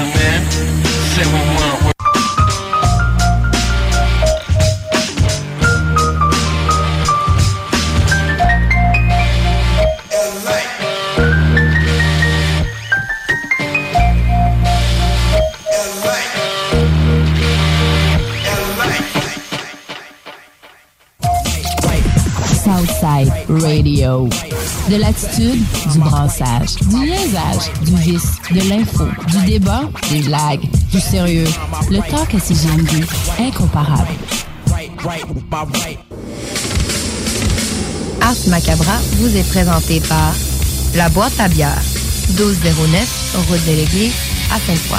Another man, say one word. Southside Radio. De l'attitude, du brassage, du liaisage, du vice, de l'info, du débat, des blagues, du sérieux. Le talk à CGMD, incomparable. Ars Macabra vous est présenté par La Boîte à bière, 1209, route de à Sainte-Foy.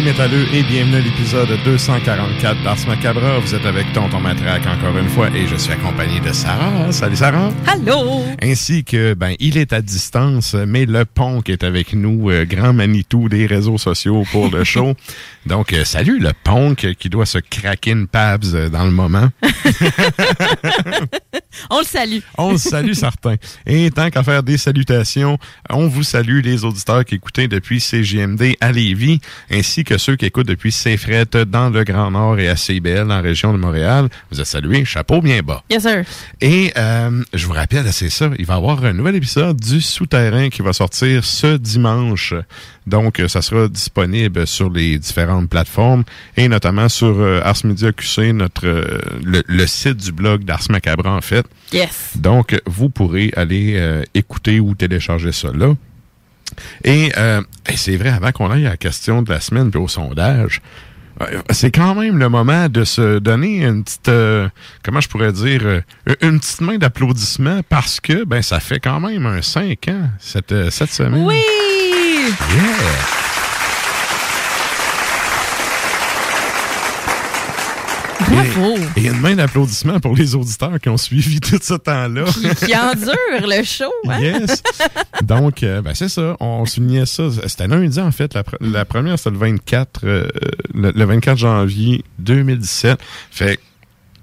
Les métalleux et bienvenue à l'épisode 244 d'Ars Macabra. Vous êtes avec Tonton Matraque encore une fois et je suis accompagné de Sarah. Salut Sarah. Allô? Ainsi que, ben, il est à distance, mais le pont qui est avec nous, euh, grand Manitou des réseaux sociaux pour le show. Donc, euh, salut le punk qui doit se craquer une pabs euh, dans le moment. On le salue. On le salue certains. Et tant qu'à faire des salutations, on vous salue les auditeurs qui écoutaient depuis CGMD à Lévis, ainsi que ceux qui écoutent depuis Saint-Fret dans le Grand Nord et à CBL en région de Montréal. Vous êtes salués, chapeau bien bas. Yes, sir. Et euh, je vous rappelle, c'est ça, il va y avoir un nouvel épisode du Souterrain qui va sortir ce dimanche. Donc, euh, ça sera disponible sur les différentes plateformes et notamment sur euh, Ars Media QC, notre, euh, le, le site du blog d'Ars Macabra, en fait. Yes. Donc, vous pourrez aller euh, écouter ou télécharger ça là. Et, et c'est vrai, avant qu'on aille à la question de la semaine puis au sondage, c'est quand même le moment de se donner une petite, euh, comment je pourrais dire, euh, une petite main d'applaudissement parce que ben ça fait quand même un 5 ans cette, cette semaine. Oui! Yeah! Bravo! Et, et une main d'applaudissement pour les auditeurs qui ont suivi tout ce temps-là. Qui, qui endure le show, hein? Yes. Donc, euh, ben, c'est ça. On soulignait ça. C'était lundi, en fait. La, pr- la première, c'était le 24, euh, le, le 24 janvier 2017. Fait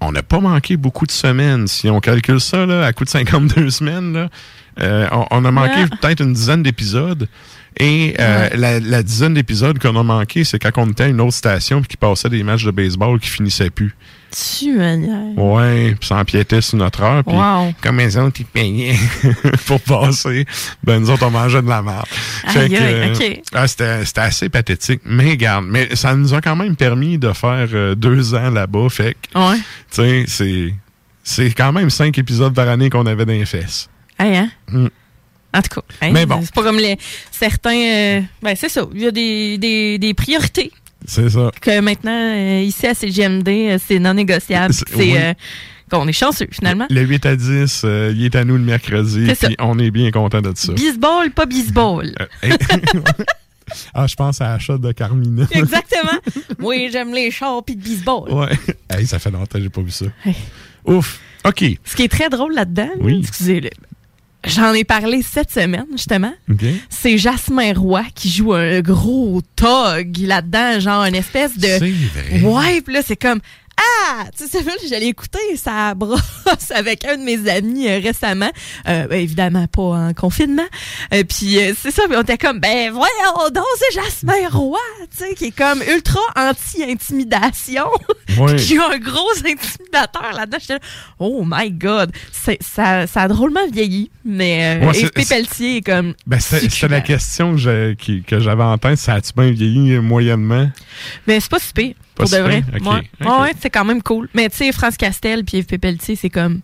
on n'a pas manqué beaucoup de semaines. Si on calcule ça, là, à coup de 52 semaines, là, euh, on, on a manqué Ah. peut-être une dizaine d'épisodes. Et euh, la, la dizaine d'épisodes qu'on a manqué, c'est quand on était à une autre station puis qui passait des matchs de baseball qui finissaient plus. Tu manière. Ouais, puis ça empiétait sur notre heure. Puis Wow. comme les autres, ils payaient pour passer, ben nous autres, on mangeait de la merde. Aïe, aïe, ok. ah, c'était c'était assez pathétique. Mais regarde, mais ça nous a quand même permis de faire euh, deux ans là-bas. Fait que, Ouais. tu sais, c'est... C'est quand même cinq épisodes par année qu'on avait dans les fesses. Hey, hein? Mm. En tout cas, hein, Mais bon. c'est pas comme les certains. euh, ben, c'est ça. Il y a des, des, des priorités C'est ça. que maintenant, euh, ici à CGMD, euh, c'est non négociable. C'est- oui. euh, qu'on est chanceux, finalement. Le 8 à 10, euh, il est à nous le mercredi, C'est ça. puis on est bien content de ça. Bisball, pas hey. ah, je pense à la shot de Carmina. Exactement. oui, j'aime les chars pis de bisball. ouais. Hey, ça fait longtemps que j'ai pas vu ça. Hey. Ouf. OK. Ce qui est très drôle là-dedans, Oui. excusez-le, j'en ai parlé cette semaine, justement. C'est Jasmin Roy qui joue un gros tog là-dedans, genre une espèce de. C'est vrai. Ouais, puis là, c'est comme. Ah! Tu sais, là, j'allais écouter sa brosse avec un de mes amis euh, récemment. Euh, ben, évidemment, pas en confinement. Euh, puis c'est ça, on était comme, ben voyons donc, c'est Jasmin Roy, tu sais, qui est comme ultra anti-intimidation. Ouais. qui joue un gros intimidateur là-dedans. J'étais là, oh my God! C'est- Ça, ça a drôlement vieilli, mais Ouais, c'est- Yves est comme... Ben, succulent. la question que qui- que j'avais en tête. Ça a-tu bien vieilli moyennement? Mais c'est pas si pire, Pas pour si de vrai. Ouais, c'est quand même cool. Mais tu sais, France Castel puis Yves c'est comme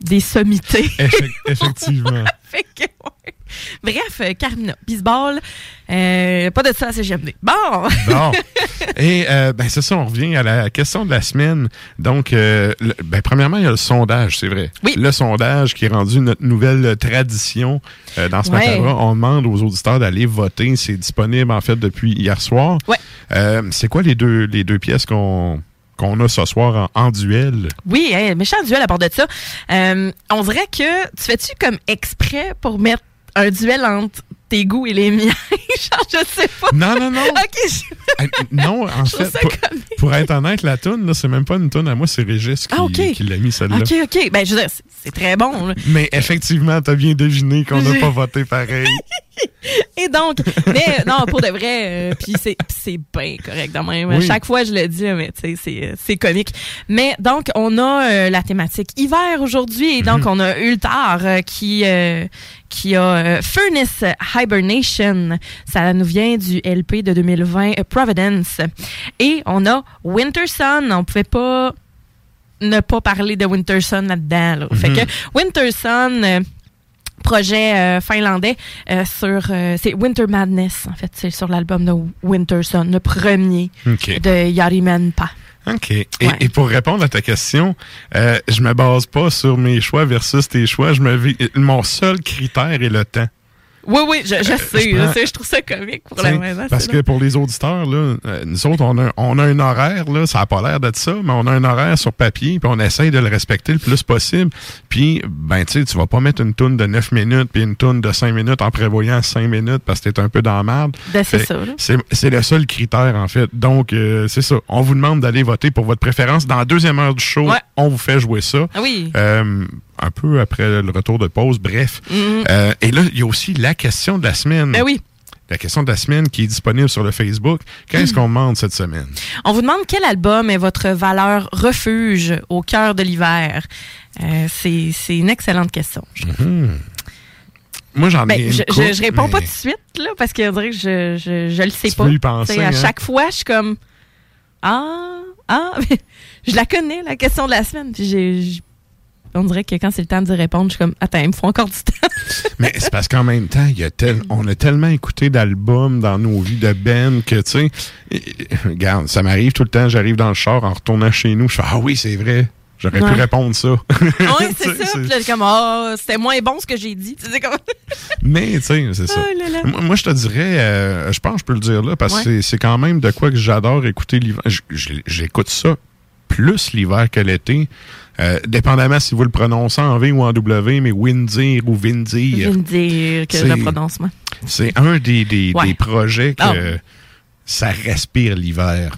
des sommités. Effec- effectivement. Fait que, ouais. Bref, euh, Carmina, baseball, euh, pas de ça à CGMD. Bon! Bon. Et euh, ben c'est ça, on revient à la question de la semaine. Donc, euh, le- ben, premièrement, il y a le sondage, c'est vrai. Oui. Le sondage qui est rendu notre nouvelle tradition dans ce Ouais. matin-là. On demande aux auditeurs d'aller voter. C'est disponible en fait depuis hier soir. Ouais. C'est quoi les deux les deux pièces qu'on qu'on a ce soir en, en duel? Oui, hein, méchant duel à part de ça. Euh, on dirait que tu fais-tu comme exprès pour mettre un duel entre tes goûts et les miens? Genre, je sais pas. Non, non, non. Ok, je, Euh, non, en je fait, pour, être honnête, la toune, là, c'est même pas une toune à moi, c'est Régis qui, Ah, qui l'a mis celle-là. Ok, ok. Ben, je veux dire, c'est- c'est très bon. là. Mais effectivement, t'as bien deviné qu'on n'a pas voté pareil. Et donc, mais non, pour de vrai, euh, puis c'est c'est bien correct de même. Oui. Chaque fois, je le dis, mais tu sais, c'est euh, c'est comique. Mais donc, on a euh, la thématique hiver aujourd'hui, et donc on a Ultar euh, qui qui a Furnace Hibernation. Ça nous vient du LP de 2020 euh, Providence. Et on a Winter Sun. On pouvait pas ne pas parler de Winter Sun là-dedans. là. Fait Mhm. que Winter Sun. Projet euh, finlandais euh, sur euh, c'est Winter Madness en fait c'est sur l'album de Winter Sun le premier OK. de Yarimanpa OK. Et, Ouais. et pour répondre à ta question, je me base pas sur mes choix versus tes choix. Je me mon seul critère est le temps. Oui oui je, je sais je sais je trouve ça comique pour la maison parce que pour les auditeurs, là, euh, nous autres, on a, on a un horaire, là, ça n'a pas l'air d'être ça, mais on a un horaire sur papier, puis on essaye de le respecter le plus possible. Puis, ben, tu sais, tu vas pas mettre une toune de 9 minutes, puis une toune de 5 minutes en prévoyant 5 minutes parce que t'es un peu dans la merde. Ben, c'est ça, là. C'est c'est le seul critère, en fait. Donc, euh, c'est ça. On vous demande d'aller voter pour votre préférence. Dans la deuxième heure du show, Ouais. on vous fait jouer ça. ah oui Euh, un peu après le retour de pause, bref. Mhm. Euh, et là, il y a aussi la question de la semaine. ben oui La question de la semaine qui est disponible sur le Facebook. Qu'est-ce qu'on demande cette semaine? on vous demande quel album est votre valeur refuge au cœur de l'hiver? Euh, c'est une excellente question je trouve. Moi, j'en ai Ben, une je, couple, je, je réponds pas tout de suite là parce que dirait que je je, je le sais Tu pas peux y penser, à hein? chaque fois je suis comme ah ah je la connais la question de la semaine puis j'ai on dirait que quand c'est le temps d'y répondre, je suis comme, attends, il me faut encore du temps. Mais c'est parce qu'en même temps, il y a tel, on a tellement écouté d'albums dans nos vies de Ben que, tu sais, regarde, ça m'arrive tout le temps, j'arrive dans le char en retournant chez nous, je fais, ah oui, c'est vrai, j'aurais Ouais. pu répondre ça. oui, c'est ça. Puis là, je suis comme, ah, c'était moins bon ce que j'ai dit. Tu sais, comme, Mais, tu sais, c'est ça. Oh là là. Moi, moi, je te dirais, euh, je pense que je peux le dire là, parce que Ouais. c'est- c'est quand même de quoi que j'adore écouter l'hiver. J'écoute ça plus l'hiver que l'été. Euh, dépendamment si vous le prononcez en V ou en W, mais Windir ou je Vindir, dire que C'est- le prononcement. c'est un des, des, Ouais. des projets que Ah. ça respire l'hiver.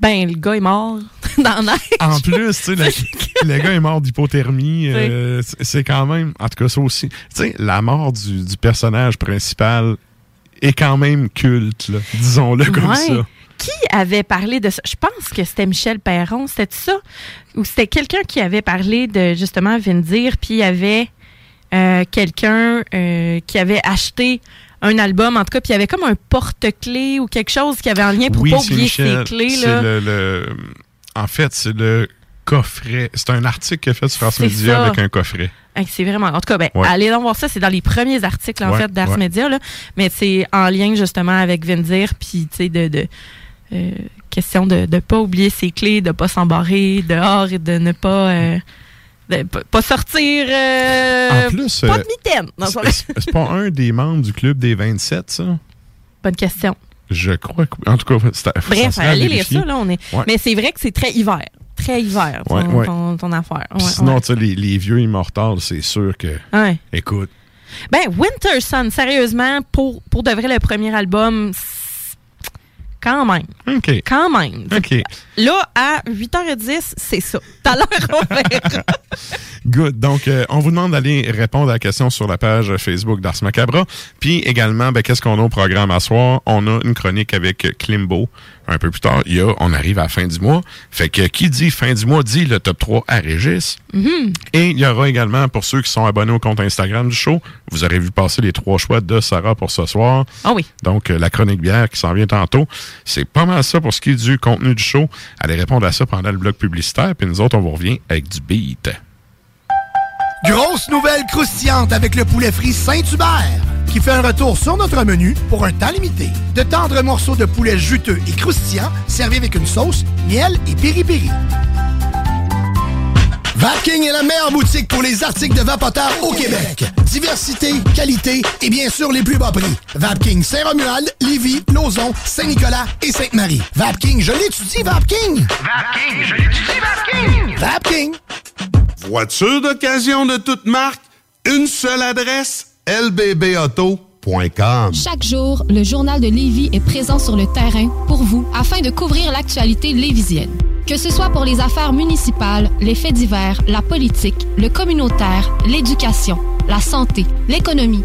Ben, le gars est mort dans la neige. En plus, tu sais, le, le gars est mort d'hypothermie. euh, c'est- quand même, en tout cas, ça aussi. Tu sais, la mort du, du personnage principal est quand même culte, disons-le comme Ouais. ça. Qui avait parlé de ça? Je pense que c'était Michel Perron, c'était ça? Ou c'était quelqu'un qui avait parlé de justement Vindir, puis il y avait euh, quelqu'un euh, qui avait acheté un album, en tout cas, puis il y avait comme un porte-clés ou quelque chose qui avait en lien pour oui, pas oublier Michel. ses clés. Là. le, le- En fait, c'est le coffret. C'est un article a fait sur France ça. avec un coffret. C'est vraiment. En tout cas, ben, Ouais. allez donc voir ça. C'est dans les premiers articles, en Ouais, fait, d'Ars ouais. Media, là. Mais c'est en lien, justement, avec Vindir, puis, tu sais, de. de euh, question de ne pas oublier ses clés, de pas s'embarrer dehors et de ne pas. euh, de pas- sortir. euh, en plus, pas de mitaine. C'est pas un des membres du club des 27, ça? Bonne question. Je crois que. En tout cas, c'est- Bref, allez lire ça, là. On est... Ouais. Mais c'est vrai que c'est très hiver. Très hiver, ton, Ouais, ouais. ton- ton affaire. Sinon, tu sais, les, les vieux immortels, c'est sûr que. Ouais. Écoute. Ben, Winter Sun, sérieusement, pour, pour de vrai, le premier album, c'est- quand même. OK. Quand même. OK. Là, à 8h10, c'est ça. Tout à l'heure, on verra. Good. Donc, euh, on vous demande d'aller répondre à la question sur la page Facebook d'Ars Macabra. Puis également, ben, qu'est-ce qu'on a au programme à soir? On a une chronique avec Klimbo. Un peu plus tard, il y a, on arrive à la fin du mois. Fait que qui dit fin du mois dit le top 3 à Régis. Mhm. Et il y aura également, pour ceux qui sont abonnés au compte Instagram du show, vous aurez vu passer les trois choix de Sarah pour ce soir. Ah oui. Donc, euh, la chronique bière qui s'en vient tantôt. C'est pas mal ça pour ce qui est du contenu du show. Allez répondre à ça pendant le bloc publicitaire. Puis nous autres, on vous revient avec du beat. Grosse nouvelle croustillante avec le poulet frit Saint-Hubert qui fait un retour sur notre menu pour un temps limité. De tendres morceaux de poulet juteux et croustillants servis avec une sauce, miel et piri-piri. Vapking est la meilleure boutique pour les articles de vapoteurs au Québec. Diversité, qualité et bien sûr les plus bas prix. Vapking Saint-Romuald, Lévis, Lauson, Saint-Nicolas et Sainte-Marie. Vapking, je l'étudie, Vapking! Vapking, je l'étudie, Vapking! Vapking! Voiture d'occasion de toute marque, une seule adresse, lbbauto.com. Chaque jour, le journal de Lévis est présent sur le terrain pour vous afin de couvrir l'actualité lévisienne. Que ce soit pour les affaires municipales, les faits divers, la politique, le communautaire, l'éducation, la santé, l'économie,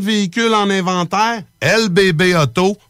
véhicules en inventaire, lbbauto.com.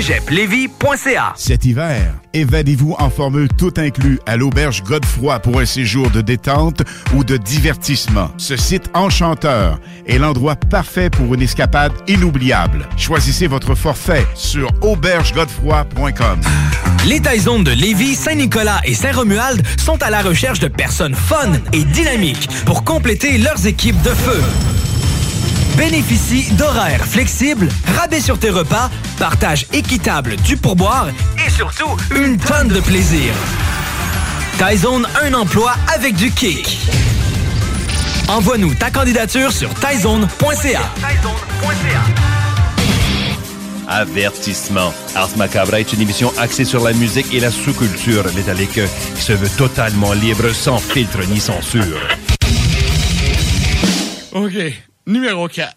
cégeplevy.ca Cet hiver, évadez-vous en formule tout inclus à l'auberge Godefroy pour un séjour de détente ou de divertissement. Ce site enchanteur est l'endroit parfait pour une escapade inoubliable. Choisissez votre forfait sur aubergegodefroy.com. Les Taizones de Lévis, Saint-Nicolas et Saint-Romuald sont à la recherche de personnes fun et dynamiques pour compléter leurs équipes de feu. Bénéficie d'horaires flexibles, rabais sur tes repas, partage équitable du pourboire et surtout une tonne de plaisir. Taizone, un emploi avec du kick. Envoie-nous ta candidature sur taizone.ca. Avertissement. Ars Macabra est une émission axée sur la musique et la sous-culture métallique qui se veut totalement libre, sans filtre ni censure. OK. Numéro 4.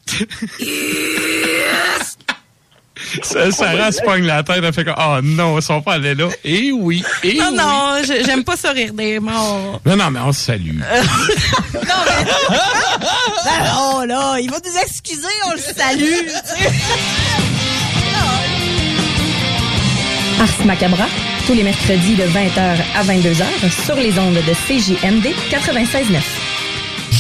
Ça- Sarah se pogne la tête, elle fait comme, oh non, ils sont pas allés là. Et oui, et non, oui. non, j'aime pas ça rire des morts. Non, non, mais on se salue. oh là, il va nous excuser, on le salue. Ars Macabra, tous les mercredis de 20h à 22h sur les ondes de CJMD 96.9.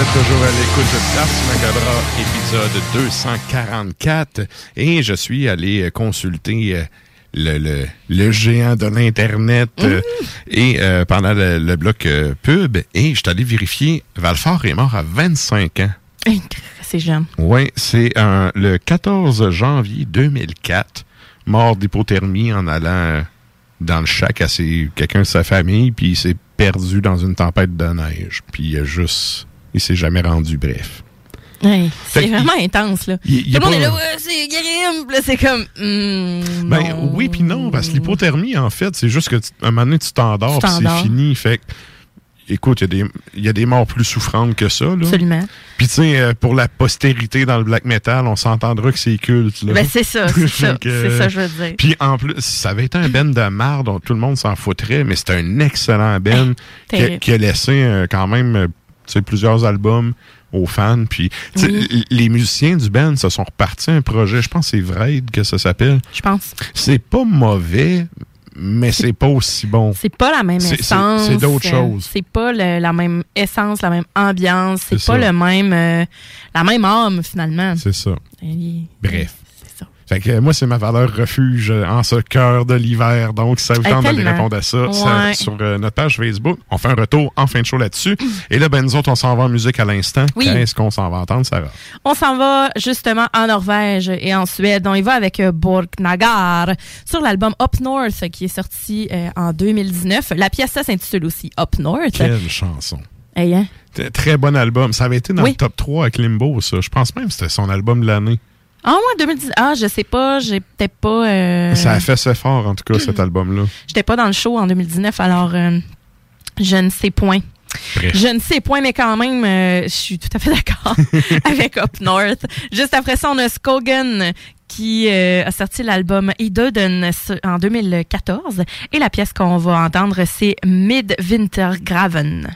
Êtes toujours à l'écoute de Ars Macabra, épisode 244. Et je suis allé euh, consulter euh, le, le, le géant de l'Internet euh, et euh, pendant le, le bloc euh, pub. Et je suis allé vérifier, Valfort est mort à 25 ans. C'est jeune. Oui, c'est le 14 janvier 2004, mort d'hypothermie en allant dans le chac à ses- quelqu'un de sa famille, puis il s'est perdu dans une tempête de neige. Puis il a juste... Il s'est jamais rendu, bref. Ouais, c'est vraiment intense, là. y Tout le monde pas- est là, ouais, c'est grim. Là, c'est comme, hmm, Ben non. oui puis non, parce que l'hypothermie, en fait, c'est juste que tu- un moment donné, tu t'endors, puis c'est fini. Fait écoute, il y, a des- il y a des morts plus souffrantes que ça. Là. Absolument. Puis tu sais, euh, pour la postérité dans le black metal, on s'entendra que c'est culte. Là. Ben, c'est ça, c'est ça. C'est je veux dire. Puis en plus, ça avait été un ben de marde, dont tout le monde s'en foutrait, mais c'était un excellent ben qui, a, terrible. qui a laissé euh, quand même euh, plusieurs albums aux fans. Puis Oui. les musiciens du band se sont repartis un projet, je pense que c'est Vraid que ça s'appelle. Je pense. C'est pas mauvais, mais c'est pas aussi bon. C'est pas la même essence. c'est d'autres euh, choses. C'est pas le- la même essence, la même ambiance. C'est C'est pas ça. le même, euh, la même âme, finalement. C'est ça. Et- Bref. Fait que moi, c'est ma valeur refuge en ce cœur de l'hiver. Donc, ça vous tente d'aller répondre à ça, sur euh, notre page Facebook. On fait un retour en fin de show là-dessus. Et là, ben, nous autres, on s'en va en musique à l'instant. Oui. Qu'est-ce qu'on s'en va entendre, Sarah? On s'en va justement en Norvège et en Suède. On y va avec euh, Borknagar sur l'album Up North qui est sorti euh, en 2019. La pièce ça s'intitule aussi Up North. Quelle chanson. Hey, hein? Très bon album. Ça avait été dans Oui. le top 3 avec Limbo, ça. Je pense même que c'était son album de l'année. Ah ouais, 2010. Ah, je sais pas, j'ai peut-être pas. euh, Ça a fait assez fort, en tout cas, cet album-là. J'étais pas dans le show en 2019, alors euh, je ne sais point. Bref. Je ne sais point, mais quand même, euh, je suis tout à fait d'accord avec Up North. Juste après ça, on a Skogan qui euh, a sorti l'album Idodden en 2014. Et la pièce qu'on va entendre, c'est Midwinter Graven.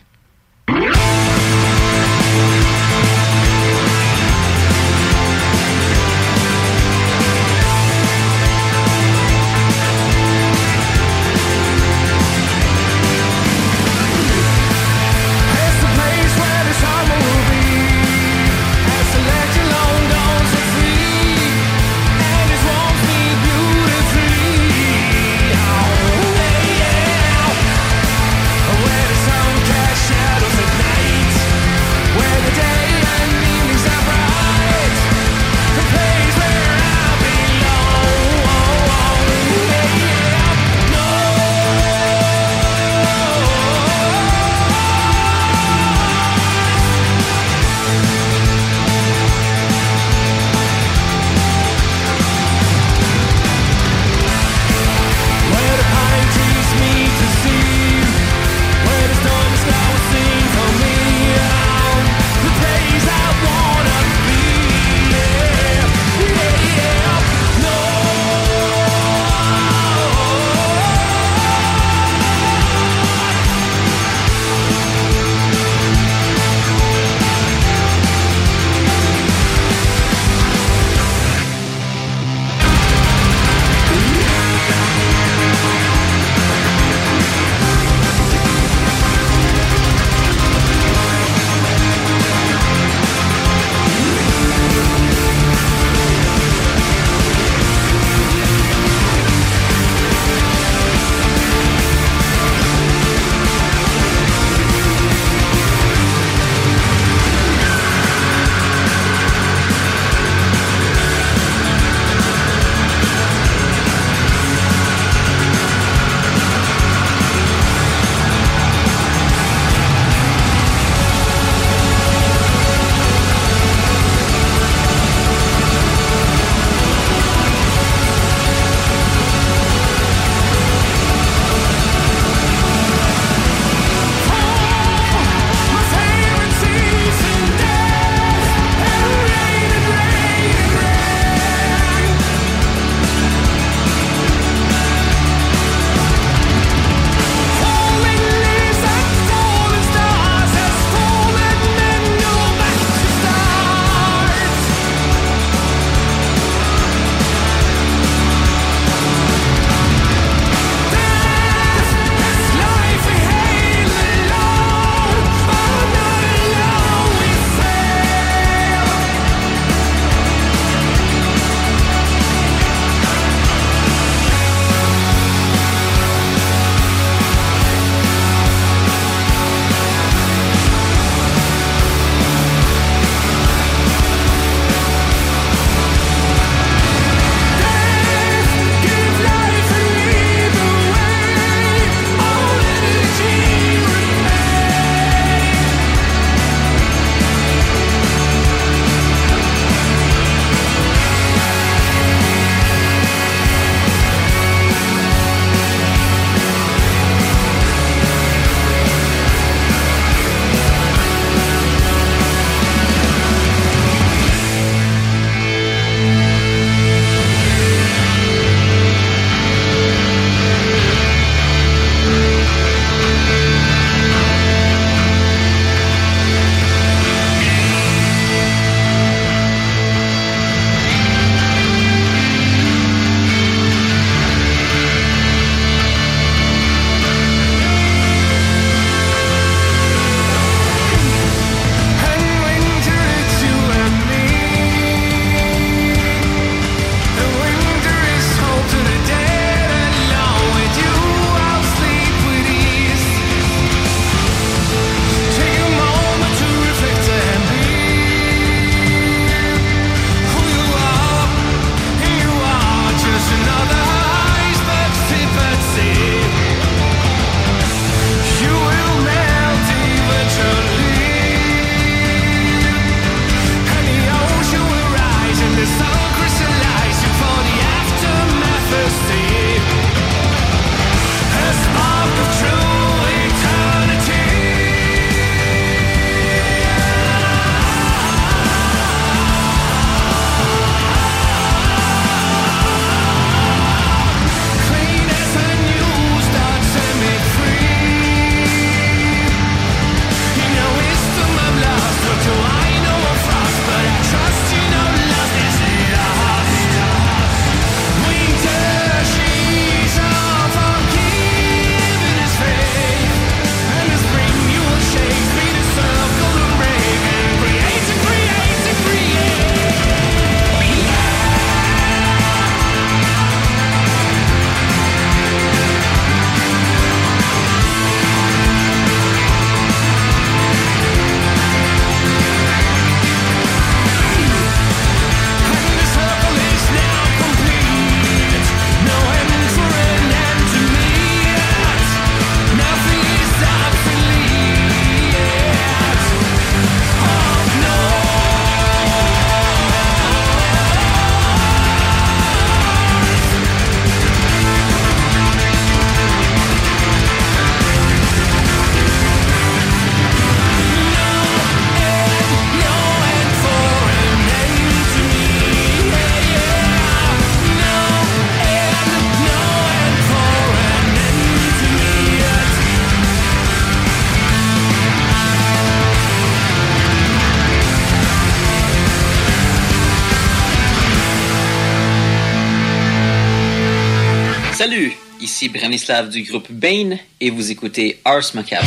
Du groupe Bane et vous écoutez Ars Macabre.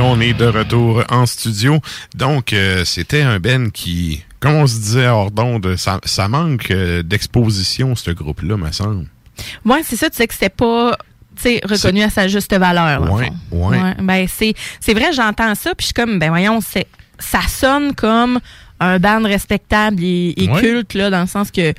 Et on est de retour en studio. Donc, euh, c'était un Ben qui, comme on se disait hors d'onde, ça, ça manque euh, d'exposition, ce groupe-là, me semble. Ouais, c'est ça, tu sais que c'était pas reconnu à sa juste valeur. dans le Ouais. Ben, c'est, vrai, j'entends ça, puis je suis comme, ben voyons, ça sonne comme un band respectable et, et Ouais. culte, là, dans le sens que,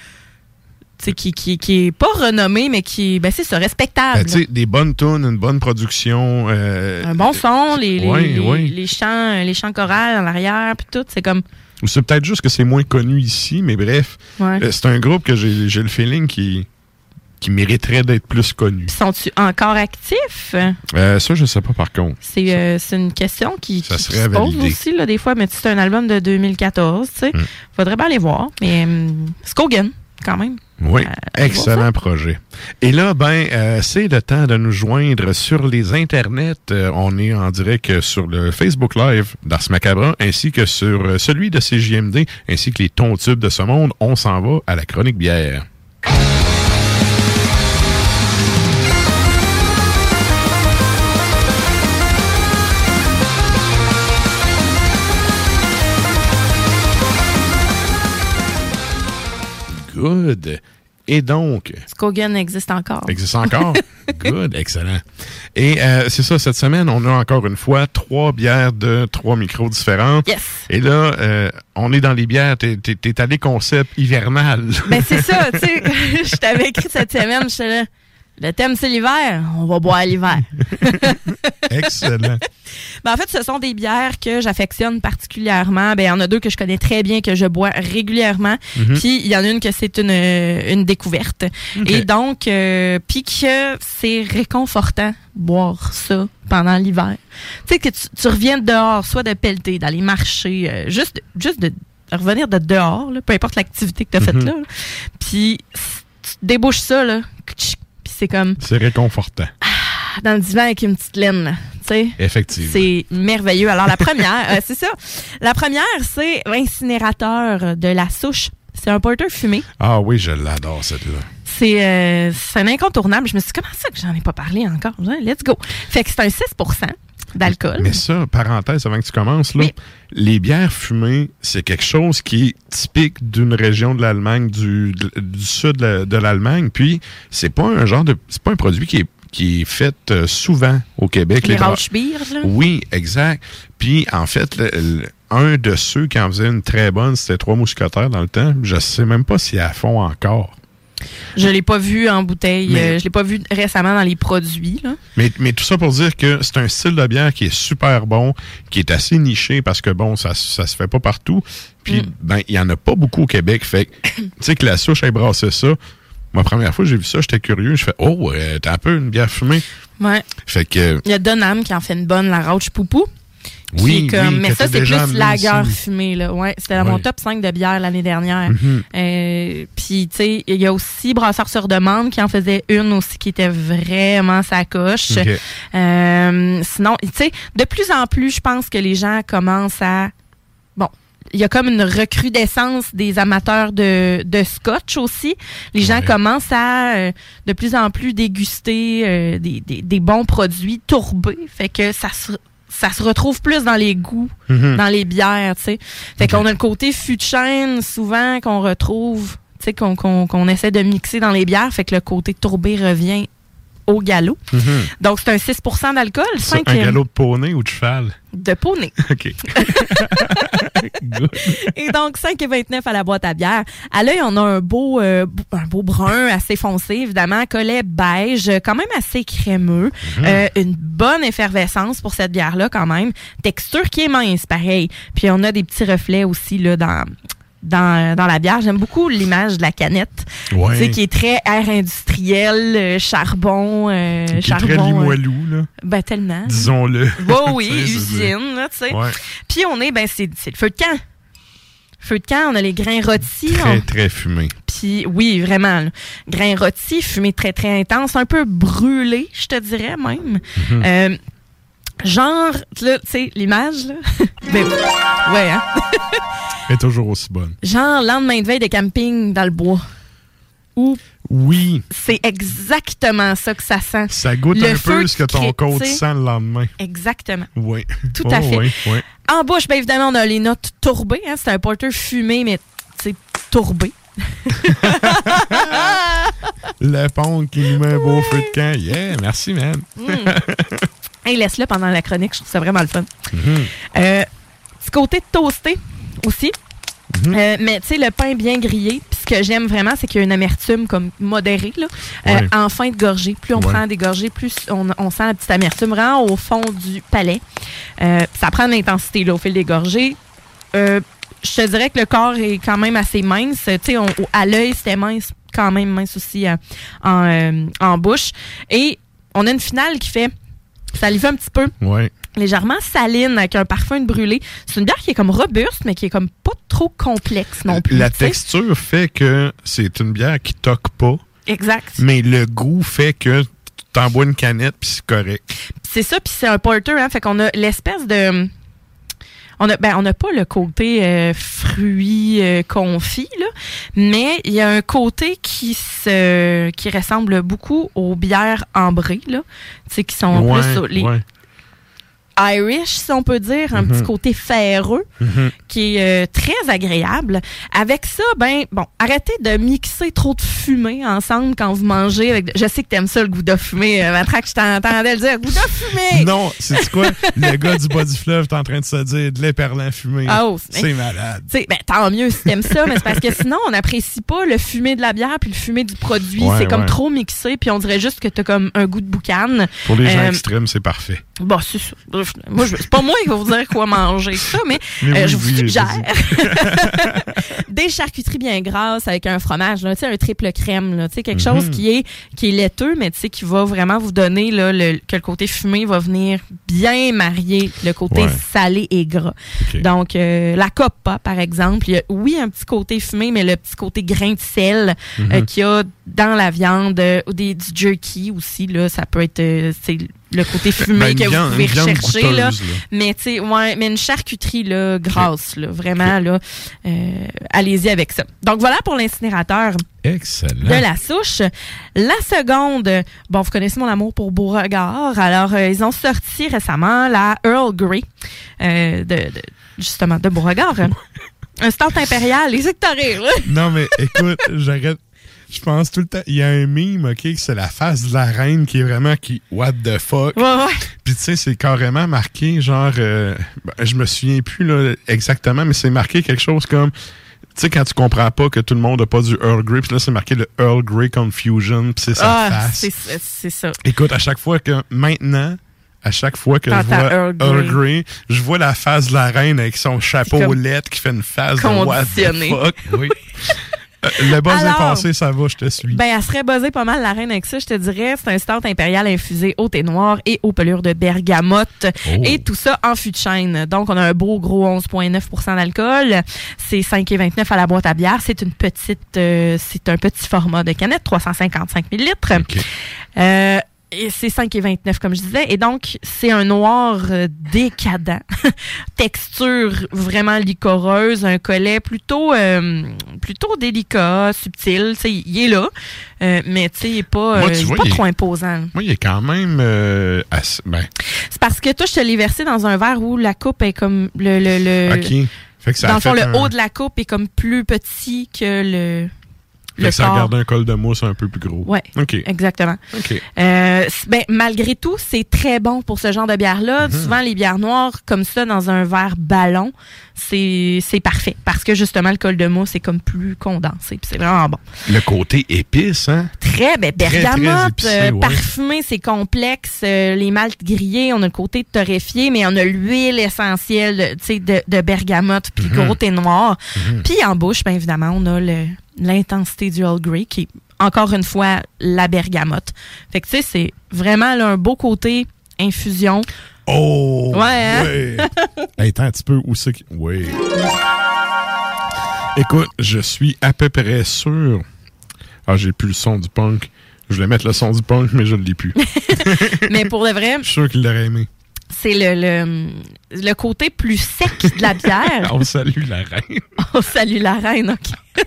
qui, qui, qui est pas renommé, mais qui, ben c'est ça, respectable. Ben, des bonnes tunes, une bonne production. euh, un bon son, les, les, Ouais, les, ouais. les chants, les chants chorales en arrière, puis tout, c'est comme, Ou c'est peut-être juste que c'est moins connu ici, mais bref. Ouais. Euh, c'est un groupe que j'ai le feeling qui, qui mériteraient d'être plus connus. Sont-tu encore actifs? Euh, ça, je sais pas par contre. C'est euh, une question qui, qui se pose aussi, là, des fois. Mais c'est un album de 2014, tu sais. Mm. Faudrait bien aller voir. Mais hum, Skogan, quand même. Oui, allez excellent projet. Et là, ben, euh, c'est le temps de nous joindre sur les internets. Euh, on est en direct sur le Facebook Live d'Ars Macabra, ainsi que sur euh, celui de CJMD, ainsi que les tons tubes de ce monde. On s'en va à la chronique bière. Good. Et donc, Skogan existe encore. existe encore? Good, excellent. Et euh, c'est ça, cette semaine, on a encore une fois trois bières de trois micros différentes. Yes. Et là, euh, on est dans les bières, t'es, t'es, t'es allé concept hivernal. Ben, c'est ça, tu sais. je t'avais écrit cette semaine, là. Le thème, c'est l'hiver. On va boire l'hiver. Excellent. Ben, en fait, ce sont des bières que j'affectionne particulièrement. Ben, il y en a deux que je connais très bien, que je bois régulièrement. Mhm. Puis, il y en a une que c'est une, une découverte. Et donc, euh, puis que c'est réconfortant boire ça pendant l'hiver. Tu sais, que tu, tu reviens de dehors, soit de pelleter, d'aller marcher, euh, juste, juste de revenir de dehors, là, peu importe l'activité que tu as faite Mhm. là. là. Puis, tu débouches ça, là. Puis c'est comme C'est réconfortant. Dans le divan avec une petite laine, là, tu sais. Effectivement. C'est merveilleux. Alors, la première, euh, c'est ça. La première, c'est l'incinérateur de la souche. C'est un porter fumé. Ah oui, je l'adore, cette-là. C'est euh, c'est un incontournable. Je me suis dit, comment ça que j'en ai pas parlé encore? Let's go. Fait que c'est un 6% d'alcool. Mais ça, parenthèse avant que tu commences, là, les bières fumées, c'est quelque chose qui est typique d'une région de l'Allemagne, du, du sud de, de l'Allemagne. Puis, c'est pas un genre de. C'est pas un produit qui est, qui est fait euh, souvent au Québec. Les Rauchbier, là? Oui, exact. Puis, en fait, le- le- un de ceux qui en faisait une très bonne, c'était Trois Mousquetaires dans le temps. Je sais même pas si à fond encore. Je l'ai pas vu en bouteille. Mais- euh, je l'ai pas vu récemment dans les produits. Là. Mais, mais tout ça pour dire que c'est un style de bière qui est super bon, qui est assez niché parce que bon, ça, ça se fait pas partout. Puis, Mm. ben, il y en a pas beaucoup au Québec. Fait tu sais, que la souche ait brassé ça. Ma première fois, j'ai vu ça, j'étais curieux. Je fais, oh, euh, t'as un peu une bière fumée. Ouais. Fait que, Il y a Donham qui en fait une bonne, la Rauch Poupou. oui, comme- oui, mais ça, c'est plus la guerre fumée. Là. Ouais, c'était dans mon top 5 de bière l'année dernière. Mhm. Euh, Puis, tu sais, il y a aussi Brasseur sur demande qui en faisait une aussi qui était vraiment sa coche. Ok. Euh, sinon, tu sais, de plus en plus, je pense que les gens commencent à... Il y a comme une recrudescence des amateurs de, de scotch aussi. Les gens commencent à euh, de plus en plus déguster euh, des, des, des bons produits tourbés. Fait que ça se, ça se retrouve plus dans les goûts, Mhm. dans les bières, tu sais. Fait qu'on a le côté fût de chêne souvent qu'on retrouve, tu sais, qu'on qu'on qu'on essaie de mixer dans les bières. Fait que le côté tourbé revient au galop. Mhm. Donc, c'est un 6% d'alcool. Ça, cinq, un euh, galop de poney ou de cheval? de poney. OK. Et donc, 5,29 à la boîte à bière. À l'œil, on a un beau, euh, un beau brun assez foncé, évidemment. Collet beige, quand même assez crémeux. Mhm. Euh, une bonne effervescence pour cette bière-là, quand même. Texture qui est mince, pareil. Puis, on a des petits reflets aussi, là, dans... Dans, dans la bière, j'aime beaucoup l'image de la canette, Ouais. tu sais, qui est très air industriel, euh, charbon, euh, Qui est charbon. très euh, limoilou, là. ben tellement. Disons-le. Bah oui, usine, là, tu sais. Ouais. Puis on est, ben, c'est le feu de camp. Feu de camp, on a les grains rôtis. Très, on- très fumé. Puis oui, vraiment. là. Grains rôtis, fumée très, très intense, un peu brûlé, je te dirais même. Euh, genre, tu sais, l'image, là. ben, ouais, hein. Elle est toujours aussi bonne. Genre lendemain de veille de camping dans le bois. Ou Oui. c'est exactement ça que ça sent. Ça goûte Le un peu ce que ton côte sent le lendemain. Exactement. Oui. Tout à fait. Oui, oui. En bouche, bien évidemment, on a les notes tourbées. Hein. C'est un porter fumé, mais c'est tourbé. Le pont qui nous met un beau feu de camp. Yeah, merci, man. Mm. Hey, laisse-le pendant la chronique, je trouve ça vraiment le fun. Euh, petit côté toasté aussi. Mhm. Euh, mais tu sais, le pain bien grillé, puis ce que j'aime vraiment, c'est qu'il y a une amertume comme modérée là, euh, en fin de gorgée. Plus on Ouais. prend des gorgées, plus on, on sent la petite amertume vraiment au fond du palais. Euh, ça prend de l'intensité là, au fil des gorgées. Je te dirais que le corps est quand même assez mince. Tu sais, à l'œil, c'était mince, quand même mince aussi en, en bouche. Et on a une finale qui fait saliver un petit peu. Ouais. Légèrement saline avec un parfum de brûlé. C'est une bière qui est comme robuste, mais qui est comme pas trop complexe non plus. La texture fait que c'est une bière qui toque pas, Exact. mais le goût fait que tu t'en bois une canette puis c'est correct. C'est ça, puis c'est un porter, hein, fait qu'on a l'espèce de... On a, ben, on n'a pas le côté euh, fruits euh, confit, là, mais il y a un côté qui se qui ressemble beaucoup aux bières ambrées, là, tu sais, qui sont Ouais, plus les ouais. Irish, si on peut dire, un Mhm. petit côté ferreux Mhm. qui est euh, très agréable. Avec ça, ben bon, arrêtez de mixer trop de fumée ensemble quand vous mangez. Avec, je sais que t'aimes ça le goût de fumée, euh, Matraque, je t'entendais le dire, goût de fumée. Non, c'est quoi? le gars du bas du fleuve est en train de se dire de l'éperlant fumé. Ah, oh, c'est malade. Tu sais, ben, tant mieux si t'aimes ça, mais c'est parce que sinon, on n'apprécie pas le fumé de la bière puis le fumé du produit. Ouais, c'est comme ouais. trop mixé, puis on dirait juste que t'as comme un goût de boucan. Pour les gens Euh, extrêmes, c'est parfait. Bon, c'est ça. Moi, c'est pas moi qui vais vous dire quoi manger, ça, mais, Mais euh, oui, je vous suggère des charcuteries bien grasses avec un fromage, là, un triple crème, là, quelque Mhm. chose qui est qui est laiteux, mais qui va vraiment vous donner là, le, que le côté fumé va venir bien marier le côté Ouais. salé et gras. Donc, euh, la coppa, par exemple, il y a, oui, un petit côté fumé, mais le petit côté grain de sel Mhm. euh, qu'il y a dans la viande, euh, ou des, du jerky aussi, là, ça peut être euh, c'est le côté fumé Ben, une que viande- vous pouvez rechercher. Là. goûteuse, là. Mais, tu ouais, mais une charcuterie là, grasse, là, vraiment, là, euh, allez-y avec ça. Donc, voilà pour l'incinérateur Excellent. de la souche. La seconde, bon, vous connaissez mon amour pour Beauregard. Alors, euh, ils ont sorti récemment la Earl Grey, euh, de, de- justement, de Beauregard. Un stand impérial. Les là. Non, mais écoute, j'arrête. Je pense tout le temps. Il y a un meme, OK, c'est la face de la reine qui est vraiment qui. What the fuck? Ouais, ouais. Puis tu sais, c'est carrément marqué, genre. euh, ben, je me souviens plus là, exactement, mais c'est marqué quelque chose comme. Tu sais, quand tu comprends pas que tout le monde a pas du Earl Grey, puis là, c'est marqué le Earl Grey Confusion, puis c'est sa Ah, face. c'est c'est ça. Écoute, à chaque fois que. Maintenant. À chaque fois que je vois Earl Earl Grey. Je vois la face de la reine avec son chapeau lettre qui fait une face de what the fuck? Oui. Euh, le buzz est passé, ça va, je te suis. Ben, elle serait buzzée pas mal, la reine, avec ça, je te dirais. C'est un stout impérial infusé au thé noir et aux pelures de bergamote. Oh. Et tout ça en fût de chêne. Donc, on a un beau gros 11,9% d'alcool. C'est 5,29 à la boîte à bière. C'est une petite, euh, c'est un petit format de canette, 355 millilitres. Euh, et c'est 5,29 comme je disais. Et donc, c'est un noir euh, décadent. Texture vraiment licoreuse. Un collet plutôt euh, plutôt délicat, subtil. Tu sais, il est là. Euh, mais tu sais, il est pas, Moi, euh, tu il est vois, pas il est- trop imposant. Moi, il est quand même euh, assez- ben, C'est parce que toi, je te l'ai versé dans un verre où la coupe est comme le... le, le OK. Fait que ça dans le fond, fait le un- haut de la coupe est comme plus petit que le... fait le ça corps. gardé un col de mousse un peu plus gros. Ouais, OK. exactement. OK. Euh, ben, malgré tout, c'est très bon pour ce genre de bière-là. Mhm. Souvent, les bières noires, comme ça, dans un verre ballon, c'est c'est parfait. Parce que, justement, le col de mousse est comme plus condensé. puis c'est vraiment bon. Le côté épice, hein? Très, ben, Très, très bergamote, épicé, euh, ouais. parfumé, c'est complexe. euh, les maltes grillés, on a le côté torréfié, mais on a l'huile essentielle, tu sais, de, de bergamote, puis Mhm. gros thé noir. Mhm. Puis en bouche, bien évidemment, on a le- l'intensité du Earl Grey, qui est encore une fois la bergamote. Fait que tu sais, c'est vraiment là, un beau côté infusion. Oh! Ouais, hein? ouais. Hey, attends un petit peu, où c'est que... Oui. Écoute, je suis à peu près sûr... Ah, j'ai plus le son du punk. Je voulais mettre le son du punk, mais je ne l'ai plus. mais pour le vrai, Je suis sûr qu'il l'aurait aimé. C'est le, le, le côté plus sec de la bière. On salue la reine. Oh, salut la reine, OK.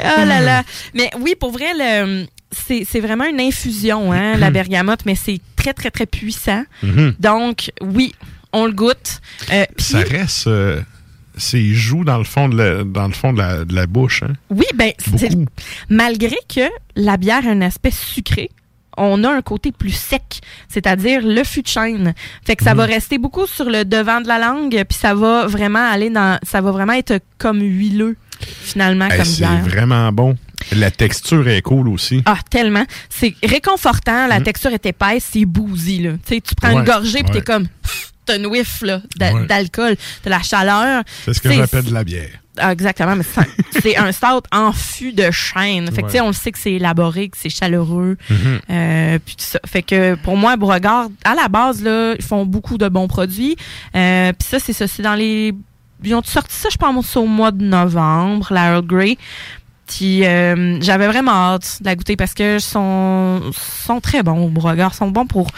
oh là là. Mais oui, pour vrai, le, c'est, c'est vraiment une infusion, hein, la bergamote, mais c'est très, très, très puissant. Mhm. Donc, oui, on le goûte. Euh, Ça reste... euh, c'est joue dans le fond de la, dans le fond de la, de la bouche, hein? oui, ben, c'est- malgré que la bière a un aspect sucré, on a un côté plus sec, c'est-à-dire le fût de chêne. Fait que ça Mhm. va rester beaucoup sur le devant de la langue, puis ça va vraiment aller dans, ça va vraiment être comme huileux finalement Hey, comme c'est vraiment bon. La texture est cool aussi. Ah, tellement. C'est réconfortant. La Mhm. texture est épaisse, c'est bousy, là. Tu prends Ouais, une gorgée, puis ouais. t'es comme... t'as une whiff Ouais. d'alcool, de la chaleur. C'est ce que j'appelle de la bière. Ah, exactement, mais c'est- c'est un stout en fût de chêne. Fait que, tu sais, Ouais. on le sait que c'est élaboré, que c'est chaleureux. Mhm. Euh, puis tout ça. Fait que pour moi, Beauregard, à la base, là, ils font beaucoup de bons produits. Euh, puis ça, c'est ça. C'est dans les. Ils ont sorti ça, je pense, au mois de novembre, la Earl Grey. Puis euh, j'avais vraiment hâte de la goûter parce que sont, sont très bons, Beauregard. sont bons pour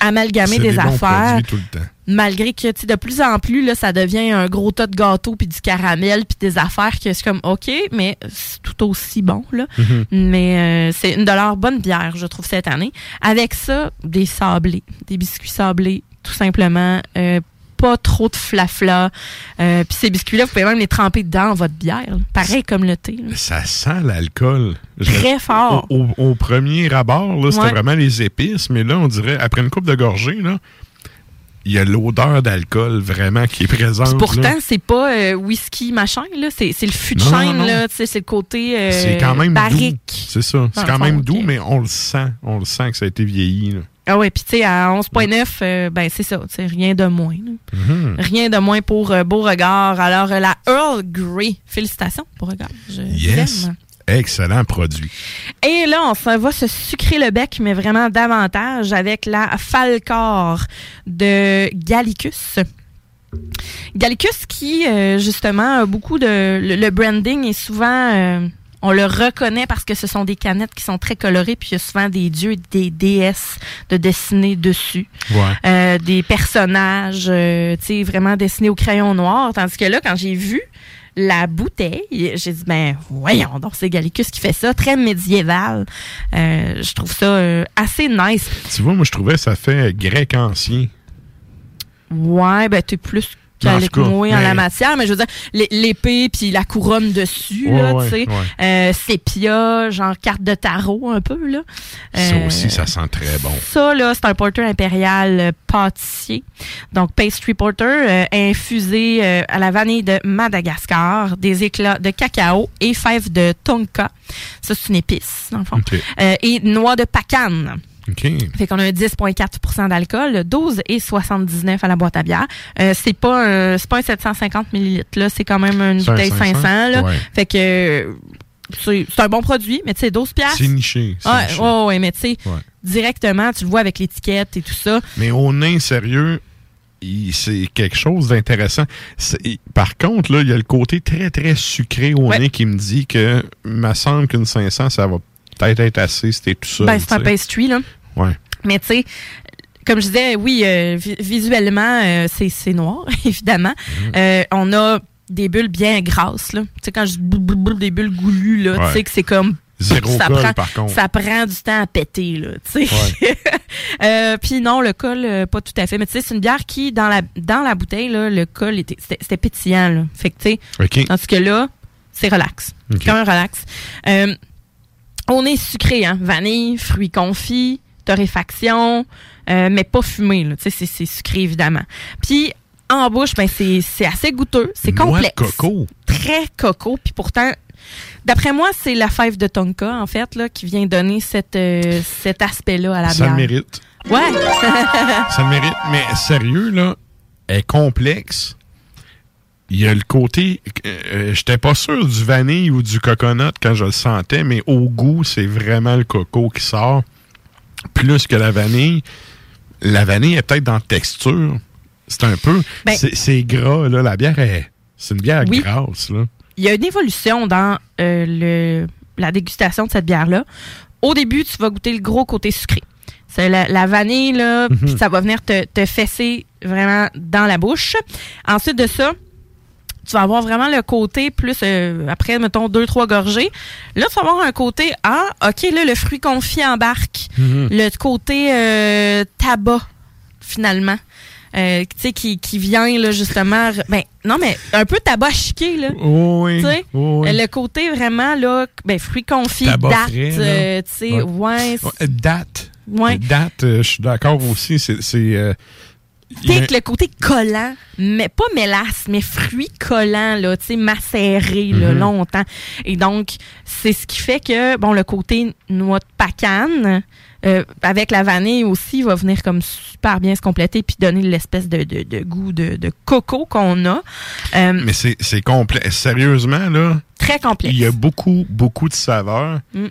amalgamer des, affaires produits tout le temps. malgré que de plus en plus là ça devient un gros tas de gâteaux puis du caramel puis des affaires que c'est comme OK mais c'est tout aussi bon là Mhm. mais euh, c'est une de leurs bonnes bières je trouve cette année avec ça des sablés des biscuits sablés tout simplement euh, pas trop de flafla euh, puis ces biscuits là vous pouvez même les tremper dans votre bière là. pareil comme le thé là. Ça sent l'alcool. Très fort. Au, au- au premier abord, là, c'était vraiment les épices, mais là, on dirait, après une coupe de gorgée, là, il y a l'odeur d'alcool vraiment qui est présente. Puis pourtant c'est pas euh, whisky machin là c'est c'est le fût de Non, non, chêne non. là tu sais c'est le côté euh, c'est quand même barrique doux. C'est ça. C'est Dans quand même fond, doux, mais on le sent. On le sent que ça a été vieilli. là. Ah ouais, puis tu sais, à 11.9, euh, ben c'est ça, sais, rien de moins. Mhm. Rien de moins pour euh, Beauregard. Alors, euh, la Earl Grey, félicitations, Beauregard. Je Yes. Excellent produit. Et là, on s'en va se sucrer le bec, mais vraiment davantage avec la Falcor de Gallicus. Gallicus qui, justement, a beaucoup de... Le, le branding est souvent... on le reconnaît parce que ce sont des canettes qui sont très colorées, puis il y a souvent des dieux et des déesses de dessiner dessus. Ouais. Euh, des personnages, euh, tu sais, vraiment dessinés au crayon noir. Tandis que là, quand j'ai vu la bouteille, j'ai dit, ben voyons donc, c'est Gallicus qui fait ça, très médiéval. Euh, je trouve ça euh, assez nice. Tu vois, moi, je trouvais ça fait grec ancien. Ouais, ben t'es plus Moi en la matière, mais je veux dire, l'é- l'épée puis la couronne dessus, Ouais, là, tu sais. ouais. Euh, sépia, genre carte de tarot un peu, là. Ça Euh, aussi, ça sent très bon. Ça, là, c'est un porter impérial euh, pâtissier. Donc, pastry porter euh, infusé euh, à la vanille de Madagascar, des éclats de cacao et fèves de tonka. Ça, c'est une épice, dans le fond. Et noix de pacane. Fait qu'on a un 10,4% d'alcool, 12 et 79 à la boîte à bière. Euh, c'est pas un, c'est pas un 750 millilitres là, c'est quand même une bouteille 500, 500, là. ouais. Fait que c'est c'est un bon produit, mais tu sais 12 piastres. C'est niché. c'est Ouais, niché. ouais, ouais, mais tu sais Ouais. directement, tu le vois avec l'étiquette et tout ça. Mais au nain sérieux, c'est quelque chose d'intéressant. C'est- Par contre, là, il y a le côté très, très sucré au Ouais. nez qui me dit que me semble qu'une 500, ça va peut-être être assez si t'es tout seul. ben c'est un pastry là. Ouais. Mais tu sais, comme je disais, oui, euh, vi- visuellement, euh, c'est c'est noir, évidemment. Mhm. Euh, on a des bulles bien grasses, là. Tu sais, quand je dis des bulles goulues, là, Ouais. tu sais que c'est comme... Zéro ça prend, par contre. Ça prend du temps à péter, là, tu sais. Puis non, le col, pas tout à fait. Mais tu sais, c'est une bière qui, dans la, dans la bouteille, là, le col, était, c'était, c'était pétillant, là. Fait que, tu sais, OK. tandis que là, c'est relax. C'est quand même relax. On est sucré, hein. Vanille, fruits confits, torréfaction, euh, mais pas fumé, là. Tu sais, c'est, sucré, évidemment. Puis, en bouche, ben, c'est, assez goûteux. C'est complexe. coco. Très coco. Puis pourtant, d'après moi, c'est la fève de tonka, en fait, là, qui vient donner cette, euh, cet aspect-là à la Ça bière. le mérite. Ouais. Ça le mérite. Mais sérieux, là, elle est complexe. Il y a le côté. euh, J'étais pas sûr du vanille ou du coconut quand je le sentais, mais au goût, c'est vraiment le coco qui sort. Plus que la vanille. La vanille est peut-être dans la texture. C'est un peu. Ben- c'est- gras, là. La bière est. C'est une bière Oui. grasse, là. il y a une évolution dans euh, le, la dégustation de cette bière-là. Au début, tu vas goûter le gros côté sucré. C'est la, la vanille, là, Mhm. puis ça va venir te, te fesser vraiment dans la bouche. Ensuite de ça, tu vas avoir vraiment le côté plus, euh, après, mettons, deux, trois gorgées. Là, tu vas avoir un côté, ah, OK, là, le fruit confit embarque. Mhm. Le côté euh, tabac, finalement. Euh, tu sais, qui, qui vient, là, justement, ben, non, mais un peu tabac chiqué, là. Oui. Tu sais, oui. le côté vraiment, là, ben, fruits confits, Tabac date, tu sais, Ouais. ouais. c'est- Ouais, Date. Ouais. Date, je suis d'accord aussi. C'est. Thick, le côté collant, mais pas mélasse, mais fruit collant, là, tu sais, macéré, là, Mhm. longtemps. Et donc, c'est ce qui fait que, bon, le côté noix de pacane, euh, avec la vanille aussi, va venir comme super bien se compléter puis donner l'espèce de, de- de goût de, de coco qu'on a. Euh, Mais c'est c'est complet. Sérieusement, là, très complexe. il y a beaucoup, beaucoup de saveurs. Mm.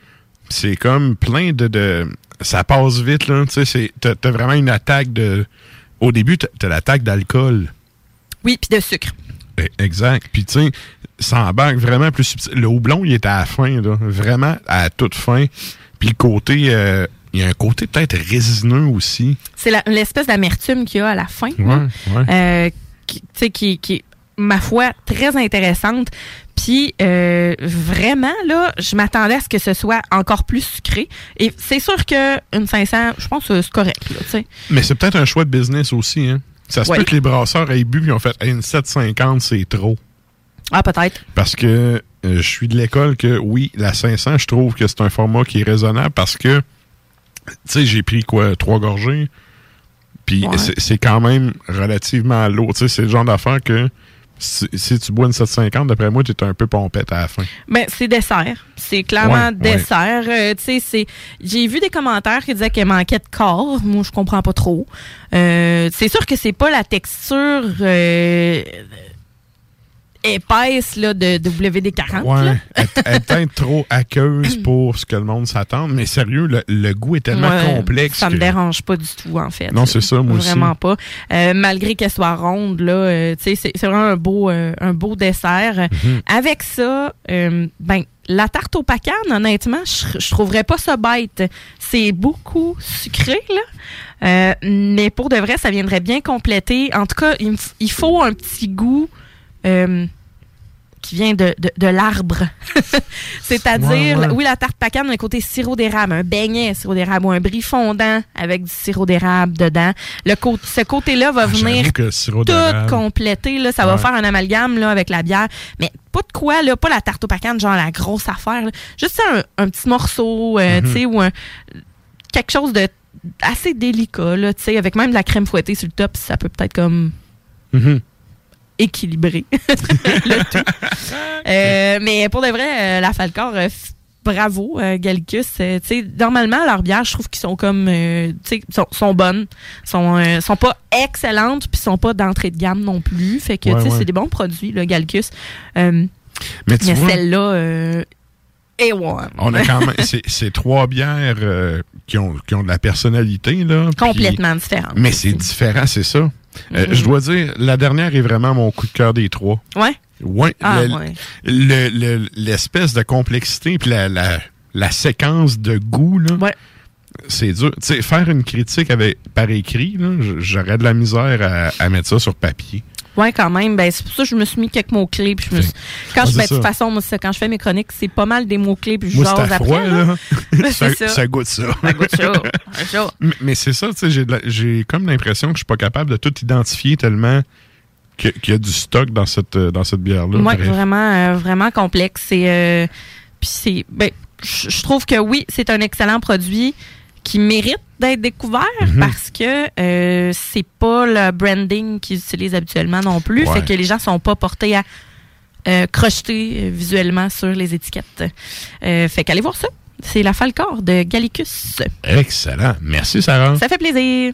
C'est comme plein de, de... Ça passe vite, là. Tu sais, t'as vraiment une attaque de... Au début, t'as t'as l'attaque d'alcool. Oui, puis de sucre. Eh, Exact. Puis, tu sais, ça embarque vraiment plus subtil. Le houblon, il est à la fin, là. Vraiment à toute fin. Puis le côté... euh, il y a un côté peut-être résineux aussi. C'est l'espèce d'amertume qu'il y a à la fin. Ouais, là. ouais. Euh, qui, tu sais, qui, qui est, ma foi, très intéressante. Puis, euh, vraiment, là, je m'attendais à ce que ce soit encore plus sucré. Et c'est sûr que une 500, je pense que c'est correct, là. Mais c'est peut-être un choix de business aussi, hein. Ça se Ouais. peut que les brasseurs aient bu et ont fait Hey, une 750, c'est trop. Ah, peut-être. Parce que euh, je suis de l'école que oui, la 500, je trouve que c'est un format qui est raisonnable parce que, tu sais, j'ai pris quoi, trois gorgées? Puis Ouais. c'est quand même relativement lourd. Tu sais, c'est le genre d'affaire que si, si tu bois une 750, d'après moi, tu es un peu pompette à la fin. Ben, c'est dessert. C'est clairement Ouais, ouais. dessert. Euh, tu sais, c'est. J'ai vu des commentaires qui disaient qu'elle manquait de corps. Moi, je comprends pas trop. Euh, c'est sûr que c'est pas la texture euh, épaisse là, de, de WD-40. là. Ouais. Elle, elle est peut-être trop aqueuse pour ce que le monde s'attend, mais sérieux, le, le goût est tellement Ouais, complexe. Ça me que- dérange pas du tout, en fait. Non, c'est ça, moi aussi. Vraiment pas. Euh, malgré qu'elle soit ronde, là, euh, tu sais, c'est vraiment un beau, euh, un beau dessert. Mhm. Avec ça, euh, ben, la tarte au pacane, honnêtement, je, je trouverais pas ça bête. C'est beaucoup sucré, là. Mais pour de vrai, ça viendrait bien compléter. En tout cas, il, il faut un petit goût euh, qui vient de, de, de l'arbre. C'est-à-dire, Ouais, ouais. oui, la tarte pacane, le côté sirop d'érable, un beignet sirop d'érable ou un brie fondant avec du sirop d'érable dedans. Le ce côté-là va Ah, venir que tout compléter. Là, ça va faire un amalgame là, avec la bière. Mais pas de quoi, là, pas la tarte au pacane, genre la grosse affaire. là. Juste un, un petit morceau, euh, Mhm. tu sais, ou un- quelque chose de assez délicat, là, tu sais, avec même de la crème fouettée sur le top, ça peut peut-être comme Mhm. Équilibrer le tout. Euh, mais pour de vrai, euh, la Falcor, euh, bravo, Gallicus. Sais, normalement, leurs bières, je trouve qu'ils sont comme, tu sais, sont, sont bonnes, sont, sont pas excellentes, puis sont pas d'entrée de gamme non plus. Fait que, Ouais, tu sais, ouais. c'est des bons produits, le Gallicus. Mais celle-là. On a quand même. C'est trois bières euh, qui, ont, qui ont de la personnalité, là. Complètement différentes. Mais c'est différent, c'est ça. Euh. Je dois dire, la dernière est vraiment mon coup de cœur des trois. Ouais? Ouais. Ah, le- ouais. le- le- L'espèce de complexité puis la, la, la séquence de goût, là. C'est dur. Tu sais, faire une critique avec, par écrit, j'aurais de la misère à, à mettre ça sur papier. Ouais, quand même. Ben, c'est pour ça que je me suis mis quelques mots-clés. Puis je me suis... Quand Ah, je fais, de toute ça. façon, moi, quand je fais mes chroniques, c'est pas mal des mots-clés. Puis je Moi, c'est jase après. froid, là. là. Ben, ça, ça. ça goûte ça. Ça goûte chaud. chaud. Mais, mais c'est ça, tu sais, j'ai de la- j'ai comme l'impression que je suis pas capable de tout identifier tellement qu'il y a du stock dans cette, dans cette bière-là. Bref. vraiment, euh, vraiment complexe. C'est, euh, puis c'est, ben, je je trouve que oui, c'est un excellent produit qui mérite d'être découvert Mhm. parce que euh, c'est pas le branding qu'ils utilisent habituellement non plus. Ouais. Fait que les gens sont pas portés à euh, crocheter euh, visuellement sur les étiquettes. Euh, fait qu'allez voir ça. C'est la Falcor de Gallicus. Excellent. Merci, Sarah. Ça fait plaisir.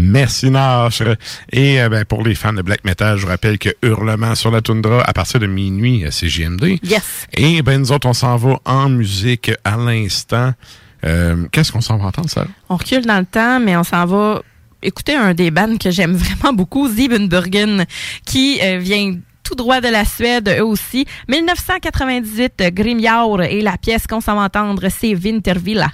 Merci, Nasre. Et euh, ben, pour les fans de black metal, je vous rappelle que Hurlement sur la toundra à partir de minuit à CGMD. Yes. Et ben nous autres, on s'en va en musique à l'instant. Euh, Qu'est-ce qu'on s'en va entendre, ça? On recule dans le temps, mais on s'en va écouter un des bands que j'aime vraiment beaucoup, Siebenburgen, qui euh, vient tout droit de la Suède, eux aussi. 1998, euh, Grimjaur, et la pièce qu'on s'en va entendre, c'est Wintervilla.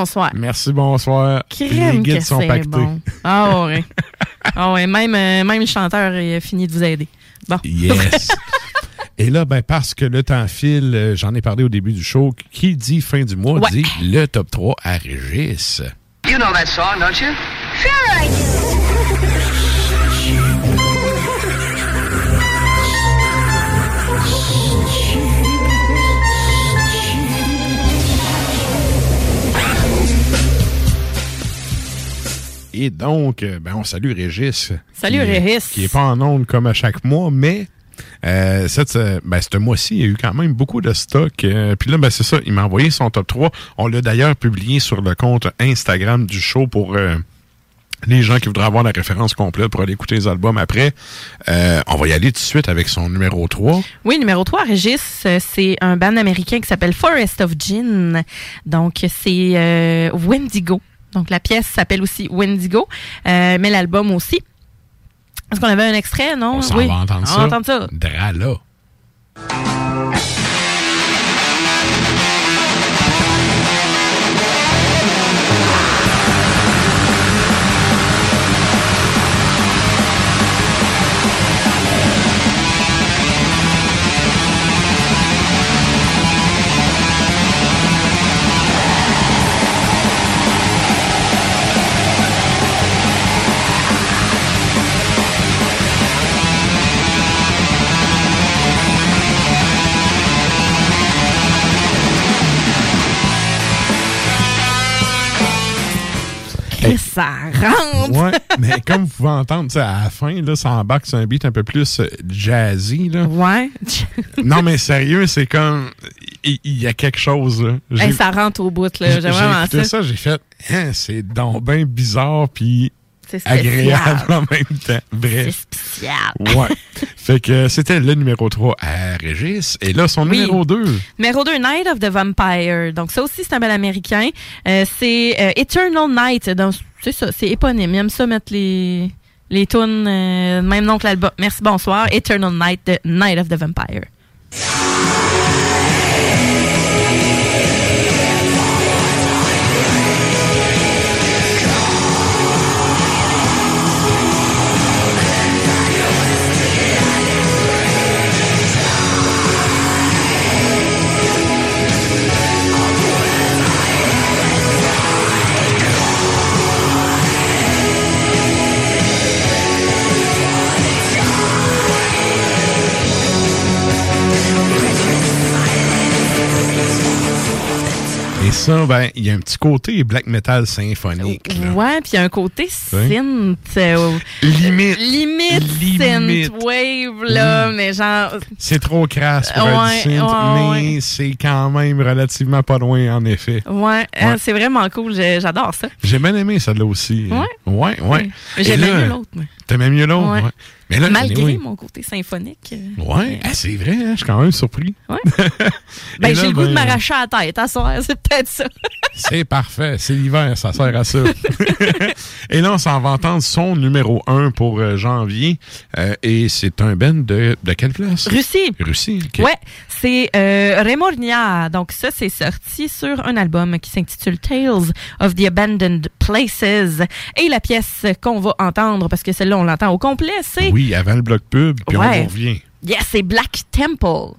Bonsoir. Merci, bonsoir. Crème Les guides sont pactés. bon. Ah ouais. ah ouais, même, euh, même le chanteur a fini de vous aider. Bon. Yes. Et là, ben, parce que le temps file, euh, j'en ai parlé au début du show, qui dit fin du mois Ouais. dit le top 3 à Régis. You know that song, don't you? Sure I do. Et donc, euh, ben, on salue Régis. Salut, qui, Régis. Qui est pas en ondes comme à chaque mois, mais euh, cette, euh, ben, ce mois-ci, il y a eu quand même beaucoup de stock. euh, Puis là, ben, c'est ça, il m'a envoyé son top 3. On l'a d'ailleurs publié sur le compte Instagram du show pour euh, les gens qui voudraient avoir la référence complète pour aller écouter les albums après. On va y aller tout de suite avec son numéro 3. Oui, numéro 3, Régis, c'est un band américain qui s'appelle Forest of Gin. Donc, c'est Wendigo. Donc, la pièce s'appelle aussi Wendigo, euh, mais l'album aussi. Est-ce qu'on avait un extrait, non? On oui. va entendre On ça. va entendre ça. Drala. Ça rentre! Ouais, mais comme vous pouvez entendre, tu sais, à la fin, là, ça embarque sur un beat un peu plus euh, jazzy. Là. Ouais. non, mais sérieux, c'est comme. Il y, a quelque chose. Là. Hey, ça rentre au bout, là. j'ai vraiment écouté ça. ça, j'ai fait. Hein, c'est donc bien bizarre, puis C'est agréable en même temps. Bref. Spécial. Ouais. fait que c'était le numéro 3 à Régis. Et là, son Oui. numéro 2. Numéro 2, Night of the Vampire. Donc, ça aussi, c'est un bel américain. Euh, c'est euh, Eternal Night. Donc, c'est ça, c'est éponyme. Il aime ça mettre les, les tunes, euh, même nom que l'album. Merci, bonsoir. Eternal Night de Night of the Vampire. Et ça, ben, il y a un petit côté black metal symphonique. là. Ouais, puis il y a un côté Ouais. synth. euh, Limite. limite, Limite. synth wave, là, mais genre. C'est trop crasse pour Ouais, être synth, ouais, mais c'est quand même relativement pas loin, en effet. Ouais, euh, c'est vraiment cool. J'adore ça. J'ai bien aimé celle-là aussi. Ouais? Ouais, ouais. J'aimais mieux l'autre. T'aimais mieux l'autre? Ouais. Ouais. Mais là, Malgré mon côté symphonique. euh, Ouais, ah, c'est vrai, hein, je suis quand même surpris. Ouais. Ben, j'ai le goût de ben, m'arracher à la tête à soir, c'est peut-être ça. C'est parfait, c'est l'hiver, ça sert à ça. et là, on s'en va entendre son numéro 1 pour euh, janvier. euh, et c'est un band de, de quelle place? Russie. Russie, ok. Ouais, c'est euh, Remornia. Donc ça, c'est sorti sur un album qui s'intitule Tales of the Abandoned Places. Et la pièce qu'on va entendre, parce que celle-là, on l'entend au complet, c'est... Oui, avant le bloc pub, puis on Ouais. revient. Yes, c'est Black Temple.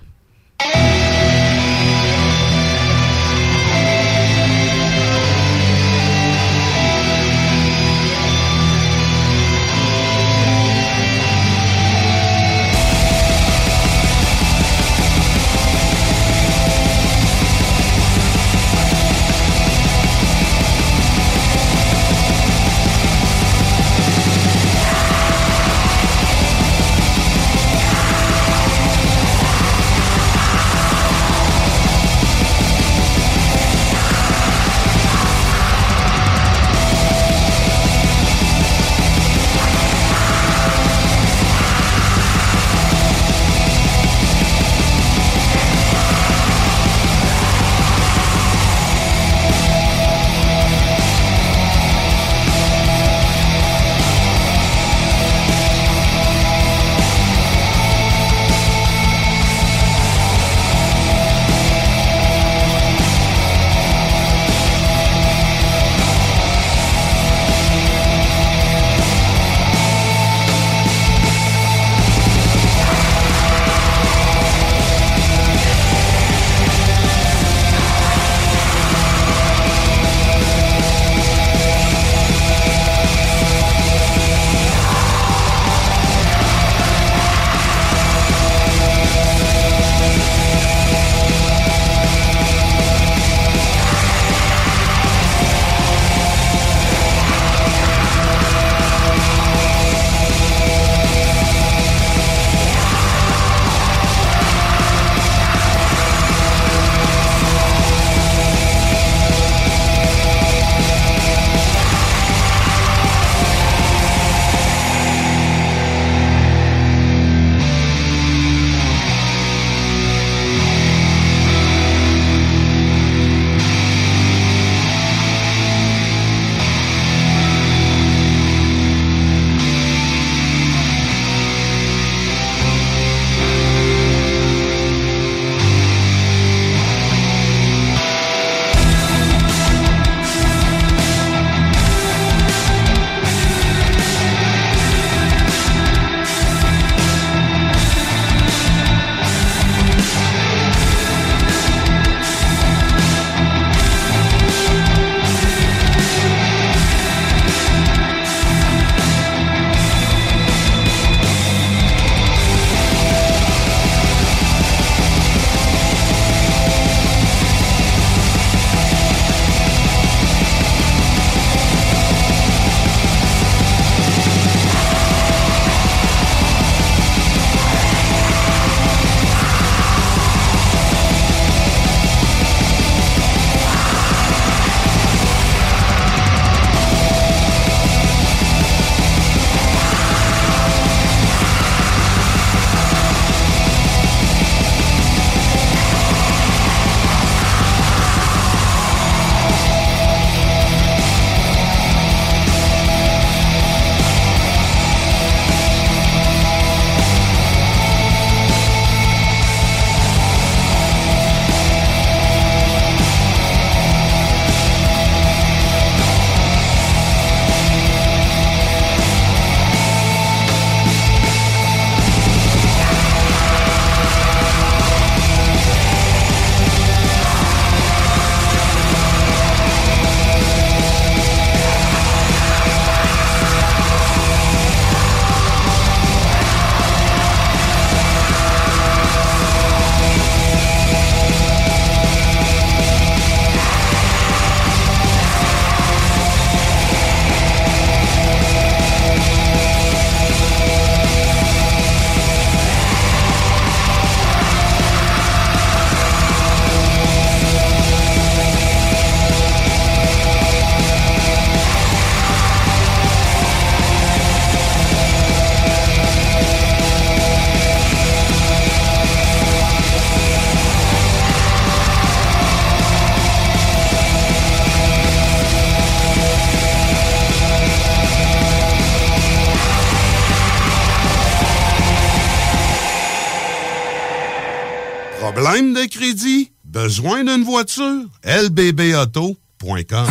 De crédit? Besoin d'une voiture? lbbauto.com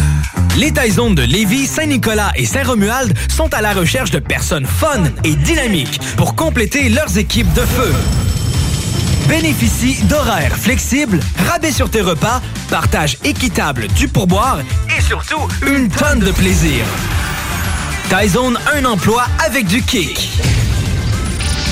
Les Taizones de Lévis, Saint-Nicolas et Saint-Romuald sont à la recherche de personnes fun et dynamiques pour compléter leurs équipes de feu. Bénéficie d'horaires flexibles, rabais sur tes repas, partage équitable du pourboire et surtout une tonne de plaisir. Taizone, un emploi avec du kick.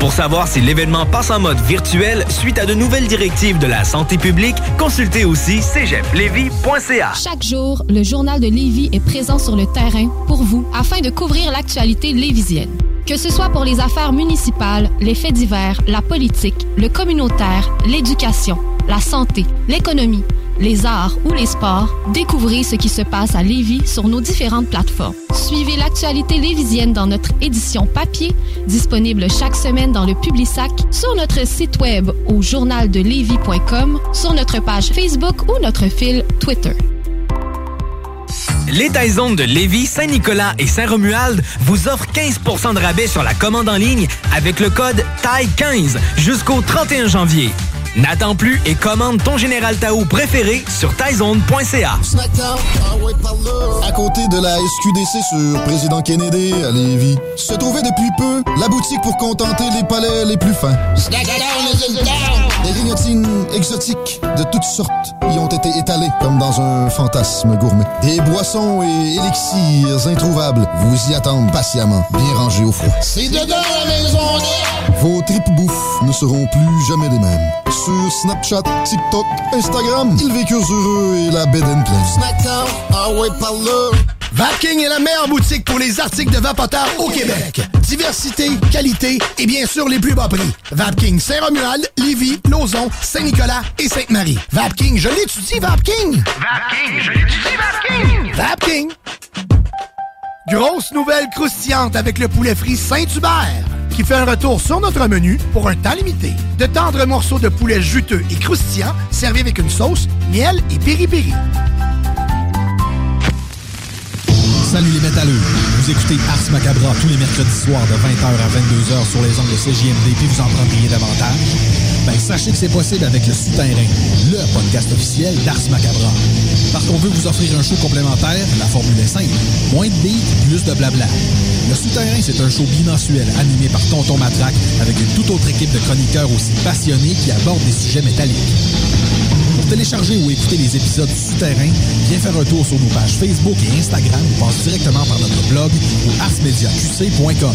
Pour savoir si l'événement passe en mode virtuel suite à de nouvelles directives de la santé publique, consultez aussi cégeplevy.ca. Chaque jour, le journal de Lévis est présent sur le terrain pour vous afin de couvrir l'actualité lévisienne. Que ce soit pour les affaires municipales, les faits divers, la politique, le communautaire, l'éducation, la santé, l'économie, les arts ou les sports, découvrez ce qui se passe à Lévis sur nos différentes plateformes. Suivez l'actualité lévisienne dans notre édition papier, disponible chaque semaine dans le Publisac, sur notre site web au journaldelevis.com, sur notre page Facebook ou notre fil Twitter. Les Taizones de Lévis, Saint-Nicolas et Saint-Romuald vous offrent 15% de rabais sur la commande en ligne avec le code TAI15 jusqu'au 31 janvier. N'attends plus et commande ton Général Tao préféré sur taizone.ca. À côté de la SQDC sur Président Kennedy à Lévis, se trouvait depuis peu la boutique pour contenter les palais les plus fins. Des grignotines exotiques de toutes sortes y ont été étalées comme dans un fantasme gourmet. Des boissons et élixirs introuvables vous y attendent patiemment, bien rangés au froid. C'est dedans la maison Vos tripes bouffe ne seront plus jamais les mêmes. Sur Snapchat, TikTok, Instagram, ils vécurent heureux et la bed and pleine. ah ouais, par là. Vapking est la meilleure boutique pour les articles de vapoteurs au Québec. Diversité, qualité et bien sûr les plus bas prix. Vapking Saint-Romuald, Lévis, Lauson, Saint-Nicolas et Sainte-Marie. Vapking, je l'étudie, Vapking! Vapking, je l'étudie, Vapking! Vapking! Grosse nouvelle croustillante avec le poulet frit Saint-Hubert qui fait un retour sur notre menu pour un temps limité. De tendres morceaux de poulet juteux et croustillants servis avec une sauce, miel et piri-piri. Salut les métalleux! Vous écoutez Ars Macabra tous les mercredis soirs de 20h à 22h sur les ondes de CJMD puis vous en prendriez davantage? Ben, sachez que c'est possible avec le Souterrain, le podcast officiel d'Ars Macabra. Parce qu'on veut vous offrir un show complémentaire, la formule est simple. Moins de beats, plus de blabla. Le Souterrain, c'est un show bimensuel animé par Tonton Matraque avec une toute autre équipe de chroniqueurs aussi passionnés qui abordent des sujets métalliques. Pour télécharger ou écouter les épisodes du Souterrain, viens faire un tour sur nos pages Facebook et Instagram ou passe directement par notre blog ou arsmediaqc.com.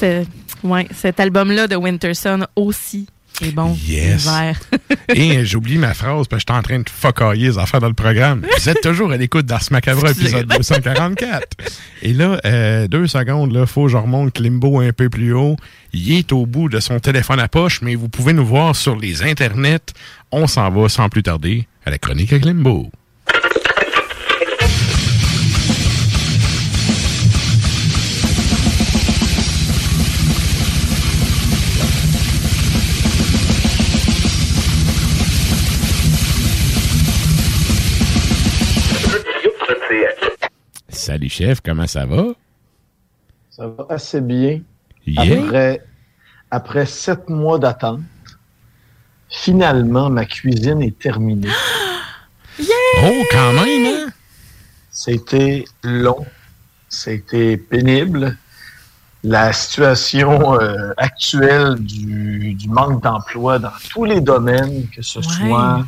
Ce- ouais, cet album-là de Winterson aussi est bon. Yes. Et euh, j'oublie ma phrase parce que j'étais en train de fuckailler les affaires dans le programme. Vous êtes toujours à l'écoute d'Ars Macabra, épisode 244. Et là, euh, deux secondes, là, faut que je remonte Klimbo un peu plus haut. Il est au bout de son téléphone à poche, mais vous pouvez nous voir sur les internets. On s'en va sans plus tarder à la chronique à Klimbo. Salut chef, comment ça va? Ça va assez bien. Yeah. Après, après sept mois d'attente, finalement, ma cuisine est terminée. Oh, quand même, hein? C'était long. C'était pénible. La situation euh, actuelle du, du manque d'emploi dans tous les domaines, que ce soit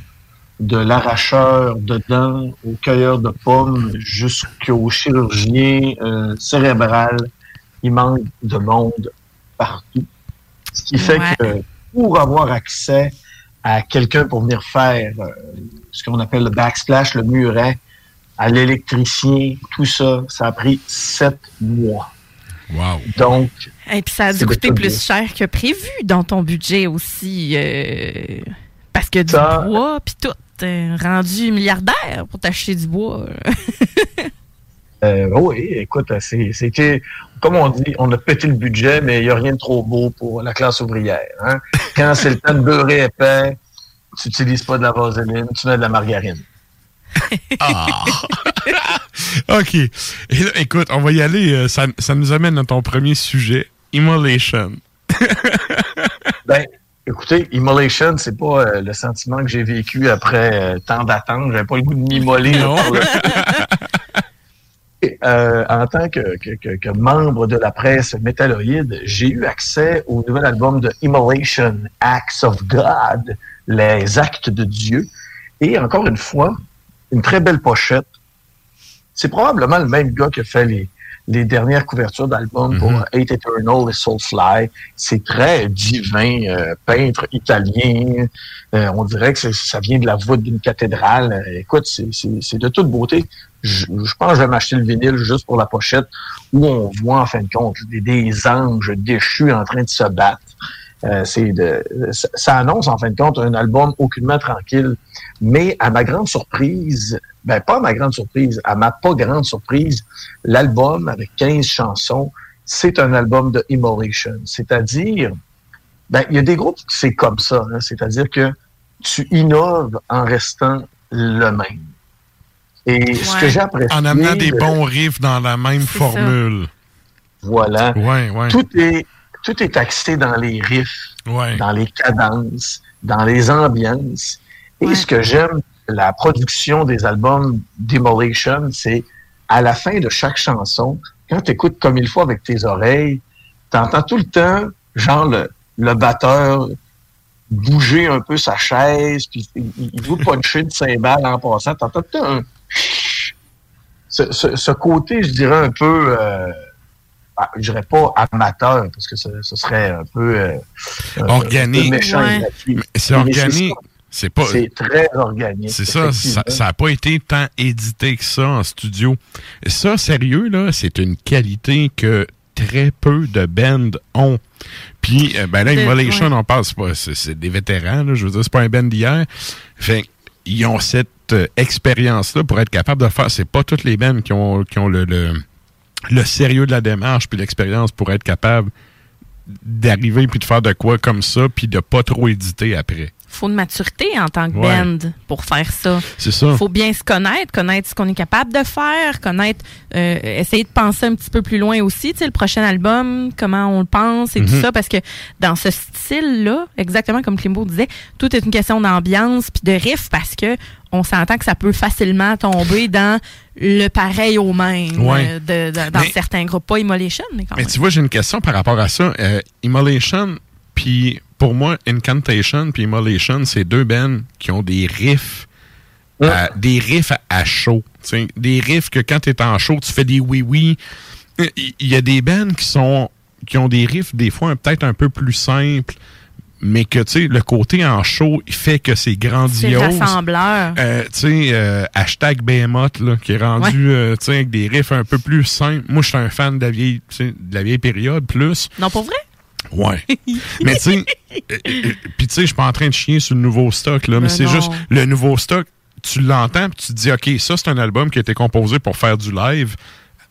de l'arracheur de dents au cueilleur de pommes jusqu'au chirurgien euh, cérébral, il manque de monde partout. Ce qui fait Ouais. que pour avoir accès à quelqu'un pour venir faire euh, ce qu'on appelle le backsplash, le muret, à l'électricien, tout ça, ça a pris sept mois. Wow. Donc, Et puis ça a dû coûter plus bien. cher que prévu dans ton budget aussi. euh, parce que du Ça- bois, puis tout. Rendu milliardaire pour t'acheter du bois. euh, oui, écoute, c'est- c'était, comme on dit, on a pété le budget, mais il n'y a rien de trop beau pour la classe ouvrière. hein. Quand c'est le temps de beurrer épais, tu n'utilises pas de la vaseline, tu mets de la margarine. Ah. OK. Et là, écoute, on va y aller. euh, ça, ça nous amène à ton premier sujet, Immolation. Ben, écoutez, immolation, c'est pas euh, le sentiment que j'ai vécu après euh, tant d'attente. J'avais pas le goût de m'immoler. euh, en tant que- que membre de la presse métalloïde, j'ai eu accès au nouvel album de Immolation, Acts of God, les actes de Dieu. Et encore une fois, une très belle pochette. C'est probablement le même gars qui a fait les, les dernières couvertures d'albums pour Eight Eternal et Soulfly. C'est très divin, euh, peintre italien. Euh, on dirait que ça vient de la voûte d'une cathédrale. Euh, écoute, c'est- de toute beauté. Je, je pense que je vais m'acheter le vinyle juste pour la pochette où on voit en fin de compte des, des anges déchus en train de se battre. Euh, c'est de, ça, annonce en fin de compte un album aucunement tranquille. Mais à ma grande surprise, ben pas à ma grande surprise, à ma pas grande surprise, l'album avec 15 chansons, c'est un album de Immolation. C'est-à-dire, ben, il y a des groupes qui c'est comme ça. hein. C'est-à-dire que tu innoves en restant le même. Et ce que j'ai apprécié... En amenant des de- bons riffs dans la même formule. Voilà. Ouais, ouais. Tout est tout est axé dans les riffs, dans les cadences, dans les ambiances. Et ce que j'aime de la production des albums Demolition, c'est à la fin de chaque chanson, quand tu écoutes comme il faut avec tes oreilles, tu entends tout le temps, genre le, le batteur bouger un peu sa chaise, puis il, vous puncher une cymbale en passant. Tu entends tout le temps un ce, ce- ce côté, je dirais, un peu, euh, je dirais pas amateur, parce que ce, ce serait un peu euh, euh, un peu Organique. méchant et Ouais. gratuit. Mais C'est organique. C'est pas. C'est très organique. C'est ça, ça n'a pas été tant édité que ça en studio. Ça, sérieux, là, c'est une qualité que très peu de bands ont. Puis, euh, ben là, Immolation, ouais. on parle, c'est pas- c'est c'est des vétérans, là, je veux dire, c'est pas un band d'hier. Fait ils ont cette euh, expérience-là pour être capable de faire. C'est pas toutes les bands qui ont, qui ont le, le, le sérieux de la démarche puis l'expérience pour être capable d'arriver puis de faire de quoi comme ça puis de pas trop éditer après. faut de maturité en tant que Ouais. band pour faire ça. C'est ça. faut bien se connaître, connaître ce qu'on est capable de faire, connaître, euh, essayer de penser un petit peu plus loin aussi, tu sais, le prochain album, comment on le pense et tout Mhm. ça, parce que dans ce style-là, exactement comme Klimbo disait, tout est une question d'ambiance puis de riff parce que on s'entend que ça peut facilement tomber dans le pareil au même Ouais. euh, de- de- dans Mais- certains groupes, pas Immolation, mais quand Mais même. tu vois, j'ai une question par rapport à ça. Euh, Immolation, puis pour moi, Incantation puis Immolation, c'est deux bands qui ont des riffs, à- des riffs à, à chaud. Des riffs que quand tu es en chaud, tu fais des oui-oui. Il il y a des bands qui sont qui ont des riffs des fois peut-être un peu plus simples, mais que tu sais, le côté en show il fait que c'est grandiose. rassembleur. Euh, tu sais, euh, hashtag Behemoth, là, qui est rendu, euh, tu sais, avec des riffs un peu plus simples. Moi, je suis un fan de la vieille, tu sais, de la vieille période, plus. Non, pour vrai? Ouais. mais tu sais, euh, euh, puis tu sais, je suis pas en train de chier sur le nouveau stock, là, mais Ben c'est juste, le nouveau stock, tu l'entends, puis tu te dis, OK, ça, c'est un album qui a été composé pour faire du live.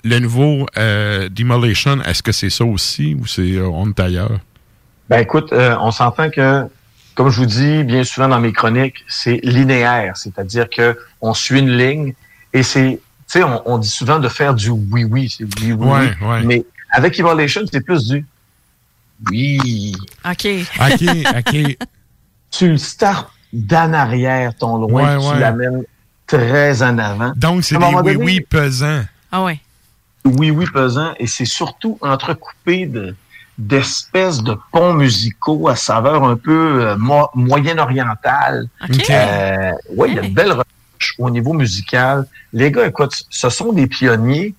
Le nouveau euh, Demolition, est-ce que c'est ça aussi, ou c'est, euh, on est ailleurs? Ben écoute, euh, on s'entend que, comme je vous dis bien souvent dans mes chroniques, c'est linéaire, c'est-à-dire que on suit une ligne et c'est, tu sais, on, on dit souvent de faire du oui oui, c'est oui oui, Ouais, oui. ouais. mais avec Evolution, c'est plus du oui. OK. OK, OK. tu le startes d'en arrière ton loin, Ouais, puis ouais. tu l'amènes très en avant. Donc, c'est des donné, oui-oui pesants. Ah ouais. oui, oui, pesant, et c'est surtout entrecoupé de d'espèces de ponts musicaux à saveur un peu euh, mo- moyen-orientale. Ok. Euh, oui, il y a de belles recherches au niveau musical. Les gars, écoute, ce sont des pionniers.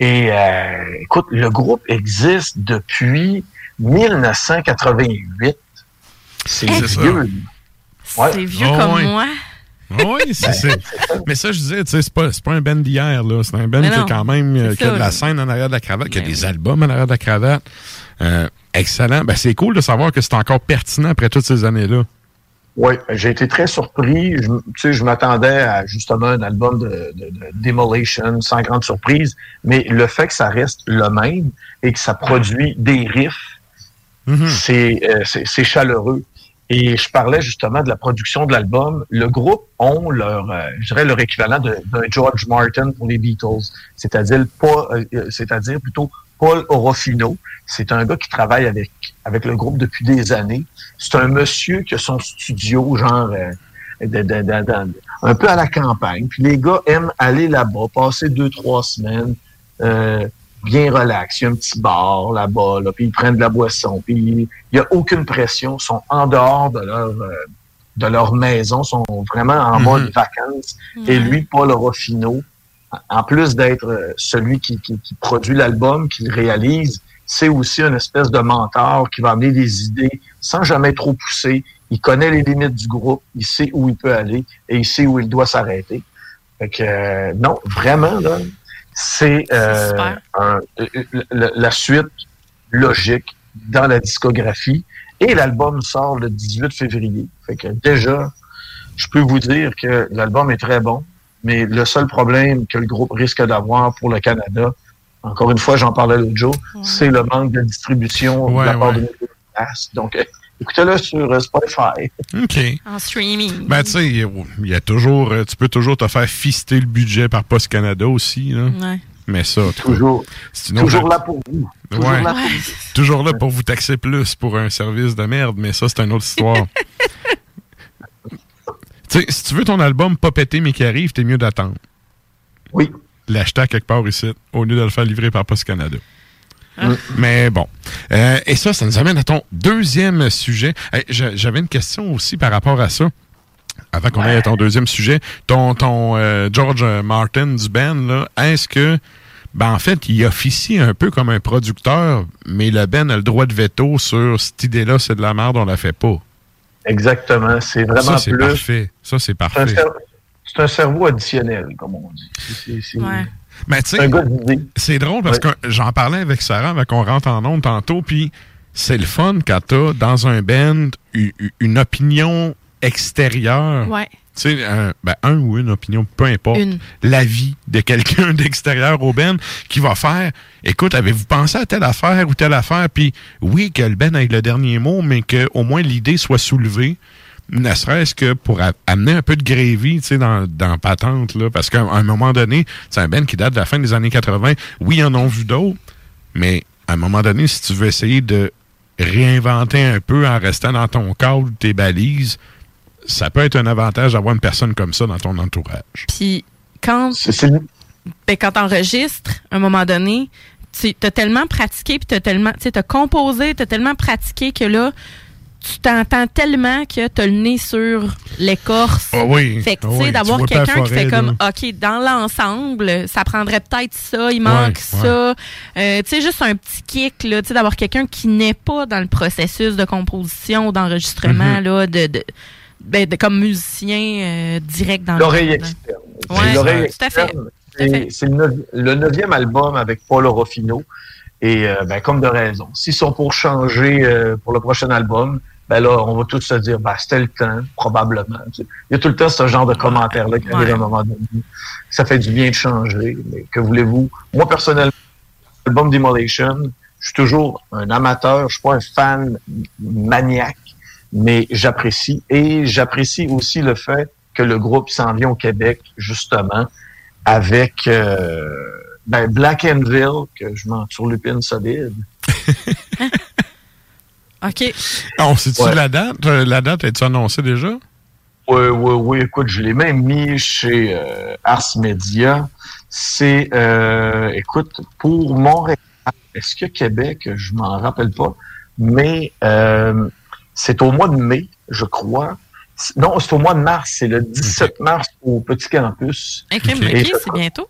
Et euh, écoute, le groupe existe depuis 1988. C'est vieux. Ouais. C'est vieux Ah comme ouais. moi. Oui, c'est c'est- Mais ça, je disais, tu sais, c'est pas, c'est pas un band d'hier, là. C'est un band qui a non, quand même qui a de la scène en arrière de la cravate, qui a des albums en arrière de la cravate. Euh, excellent. Ben, c'est cool de savoir que c'est encore pertinent après toutes ces années-là. Oui, j'ai été très surpris. Je, tu sais, je m'attendais à justement un album de, de- de Demolition, sans grande surprise, mais le fait que ça reste le même et que ça produit des riffs, c'est euh, c'est- chaleureux. Et je parlais justement de la production de l'album. Le groupe ont leur, euh, je dirais leur équivalent de- d'un George Martin pour les Beatles, c'est-à-dire pas, euh, c'est-à-dire plutôt Paul Orofino. C'est un gars qui travaille avec avec le groupe depuis des années. C'est un monsieur qui a son studio genre euh, de- de- de- de- un peu à la campagne. Puis les gars aiment aller là-bas, passer deux trois semaines. euh, bien relax. Il y a un petit bar là-bas, là, puis ils prennent de la boisson, puis il n'y a aucune pression, ils sont en dehors de leur, euh, de leur maison, sont vraiment en mode vacances. Et lui, Paul Rofino, en plus d'être euh, celui qui, qui- qui produit l'album, qui le réalise, c'est aussi une espèce de mentor qui va amener des idées sans jamais trop pousser. Il connaît les limites du groupe, il sait où il peut aller et il sait où il doit s'arrêter. Fait que, euh, non, vraiment, là, c'est euh, la suite logique dans la discographie. Et l'album sort le 18 février. Fait que déjà, je peux vous dire que l'album est très bon, mais le seul problème que le groupe risque d'avoir pour le Canada, encore une fois, j'en parlais l'autre jour, c'est le manque de distribution Ouais, de la part ouais. de. Donc, euh, écoutez-le sur euh, Spotify. OK. En streaming. Ben, tu sais, il y a- toujours, euh, tu peux toujours te faire fister le budget par Post Canada aussi, là. Ouais. Mais ça, toujours, toujours là pour vous. Toujours Ouais. là pour vous. Toujours là pour vous taxer plus pour un service de merde, mais ça, c'est une autre histoire. sais, si tu veux ton album pas péter mais qui arrive, t'es mieux d'attendre. Oui. L'acheter à quelque part ici, au lieu de le faire livrer par Post Canada. Ah. Mais bon. Euh, et ça, ça nous amène à ton deuxième sujet. Hey, J'avais une question aussi par rapport à ça. Avant qu'on aille à ton deuxième sujet, ton, ton euh, George Martin du band, là, est-ce que, ben en fait, il officie un peu comme un producteur, mais le band a le droit de veto sur cette idée-là, c'est de la merde, on la fait pas? Exactement. C'est vraiment ça, c'est plus. parfait. Ça, c'est C'est un, parfait. cer- c'est un cerveau additionnel, comme on dit. C'est- c'est- Ben, drôle parce que j'en parlais avec Sarah avant qu'on rentre en ondes tantôt, puis c'est le fun quand t'as dans un band u- u- une opinion extérieure. Ouais. Tu sais, un, ben, un ou une opinion, peu importe. L'avis de quelqu'un d'extérieur au band qui va faire écoute, avez-vous pensé à telle affaire ou telle affaire? Puis oui, que le band ait le dernier mot, mais qu'au moins l'idée soit soulevée ne serait-ce que pour amener un peu de tu sais, dans, dans Patente, là, parce qu'à un moment donné, c'est un band qui date de la fin des années 80. Oui, ils en ont vu d'autres, mais à un moment donné, si tu veux essayer de réinventer un peu en restant dans ton cadre, tes balises, ça peut être un avantage d'avoir une personne comme ça dans ton entourage. Puis quand, ben, quand t'enregistres, à un moment donné, tu as tellement pratiqué, puis t'as tellement, tu sais, t'as composé, t'as tellement pratiqué que là, tu t'entends tellement que t'as le nez sur l'écorce. Ah oui. Fait que, Ah tu oui, d'avoir tu quelqu'un qui fait comme, là. OK, dans l'ensemble, ça prendrait peut-être ça, il manque Ouais, ça. Euh, tu sais, juste un petit kick, là, tu sais, d'avoir quelqu'un qui n'est pas dans le processus de composition, d'enregistrement, Mhm. là, de, de, ben, de- comme musicien euh, direct dans le L'oreille externe. Ouais, l'oreille tout à fait. externe. C'est le, neuvi- le neuvième album avec Paul Orofino. Et euh, ben, comme de raison. S'ils sont pour changer euh, pour le prochain album, ben là, on va tous se dire, ben, c'était le temps, probablement. Il y a tout le temps ce genre de commentaires-là qui arrive à un moment donné. Ça fait du bien de changer. Mais que voulez-vous? Moi, personnellement, l'album Demolition, je suis toujours un amateur, je suis pas un fan maniaque, mais j'apprécie. Et j'apprécie aussi le fait que le groupe s'en vient au Québec, justement, avec euh, ben, Black Anvil, que je m'en surlupine solide. OK. On sait-tu Ouais. la date? Euh, La date, est-tu annoncée déjà? Oui, oui, oui. Écoute, je l'ai même mis chez euh, Ars Media. C'est, euh, écoute, pour Montréal, est-ce que Québec, je m'en rappelle pas, mais euh, c'est au mois de mai, je crois. Non, c'est au mois de mars. C'est le 17 mars au Petit Campus. Un crime, Et ok, je c'est bientôt.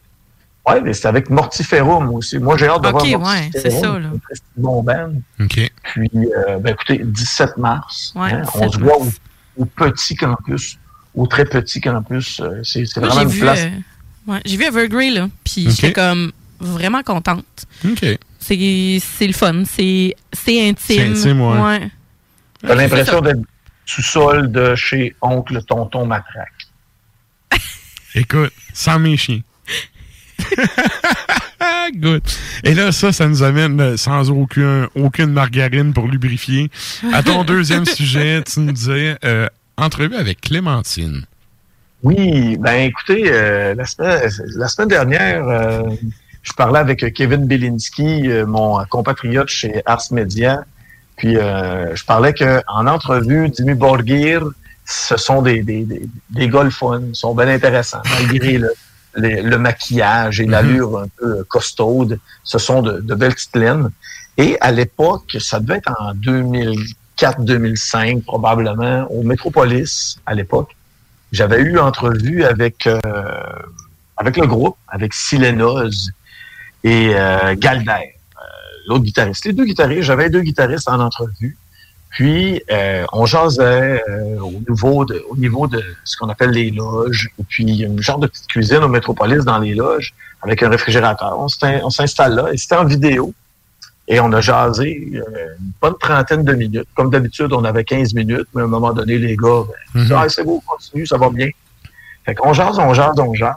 Ouais, mais c'est avec Mortiferum aussi. Moi, j'ai hâte de Ok, voir ouais, c'est ça, là. bon band. OK. Puis, euh, ben, écoutez, 17 mars. Ouais, hein, 17 on se voit au, petit campus, au très petit campus. euh, C'est vraiment j'ai une vu, place. euh, ouais, j'ai vu Evergrey, là, puis Ok. j'étais comme vraiment contente. OK. C'est c'est le fun, c'est c'est intime. C'est intime, ouais. ouais. T'as l'impression d'être sous-sol de chez Oncle Tonton Matraque. Écoute, sans mes chiens. Good. Et là, ça, ça nous amène euh, sans aucun, aucune margarine pour lubrifier. À ton deuxième sujet, tu nous disais euh, entrevue avec Clémentine. Oui, ben écoutez, euh, la, semaine, la semaine dernière, euh, je parlais avec Kevin Belinsky, euh, mon compatriote chez Ars Media. Puis euh, je parlais que en entrevue, Dimi Borgir, ce sont des, des, des, des ils sont bien intéressants, malgré le, le, le maquillage et l'allure un peu costaude. Ce sont de, de belles petites laines. Et à l'époque, ça devait être en 2004-2005 probablement, au Métropolis à l'époque. J'avais eu entrevue avec euh, avec le groupe, avec Silenoz et euh, Galder, euh, l'autre guitariste. Les deux guitaristes, j'avais deux guitaristes en entrevue. Puis euh, on jasait euh, au niveau de au niveau de ce qu'on appelle les loges. Et puis il y a une genre de petite cuisine au Métropolis dans les loges avec un réfrigérateur. On s'in- on s'installe là et c'était en vidéo. Et on a jasé euh, une bonne trentaine de minutes. Comme d'habitude, on avait 15 minutes, mais à un moment donné, les gars, ben, ah, c'est beau, continue, ça va bien. Fait qu'on jase, on jase, on jase.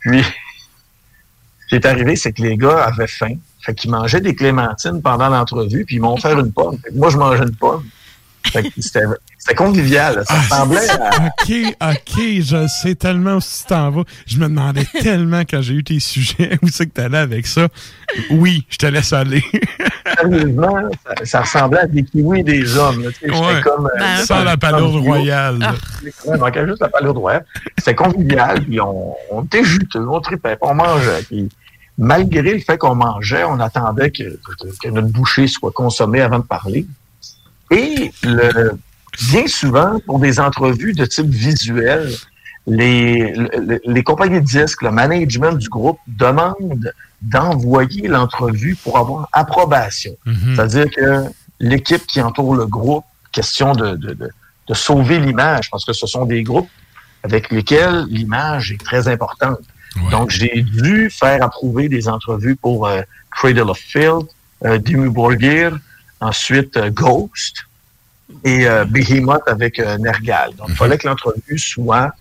Puis, ce qui est arrivé, c'est que les gars avaient faim. Fait qu'ils mangeaient des clémentines pendant l'entrevue, puis ils m'ont offert une pomme. Fait que moi, je mangeais une pomme. Fait que c'était convivial. là. Ça ressemblait à... OK, OK, je sais tellement où tu t'en vas. Je me demandais tellement quand j'ai eu tes sujets où c'est que t'allais avec ça. Oui, je te laisse aller. Sérieusement, ça, ça ressemblait à des kiwis des hommes. Tu sais, Ouais. comme... euh, Ben, Sans la palourde royale. Ouais, il manquait juste la palourde royale. C'était convivial, puis on, on était juteux, on tripait, puis on mangeait. Puis malgré le fait qu'on mangeait, on attendait que, notre bouchée soit consommée avant de parler. Et le, bien souvent, pour des entrevues de type visuel, les, le- les compagnies de disques, le management du groupe demande d'envoyer l'entrevue pour avoir approbation. C'est-à-dire que l'équipe qui entoure le groupe, question de, de, de, de sauver l'image, parce que ce sont des groupes avec lesquels l'image est très importante. Donc, j'ai dû faire approuver des entrevues pour euh, Cradle of Filth, euh, Dimmu Borgir, ensuite euh, Ghost et euh, Behemoth avec euh, Nergal. Donc, il fallait que l'entrevue soit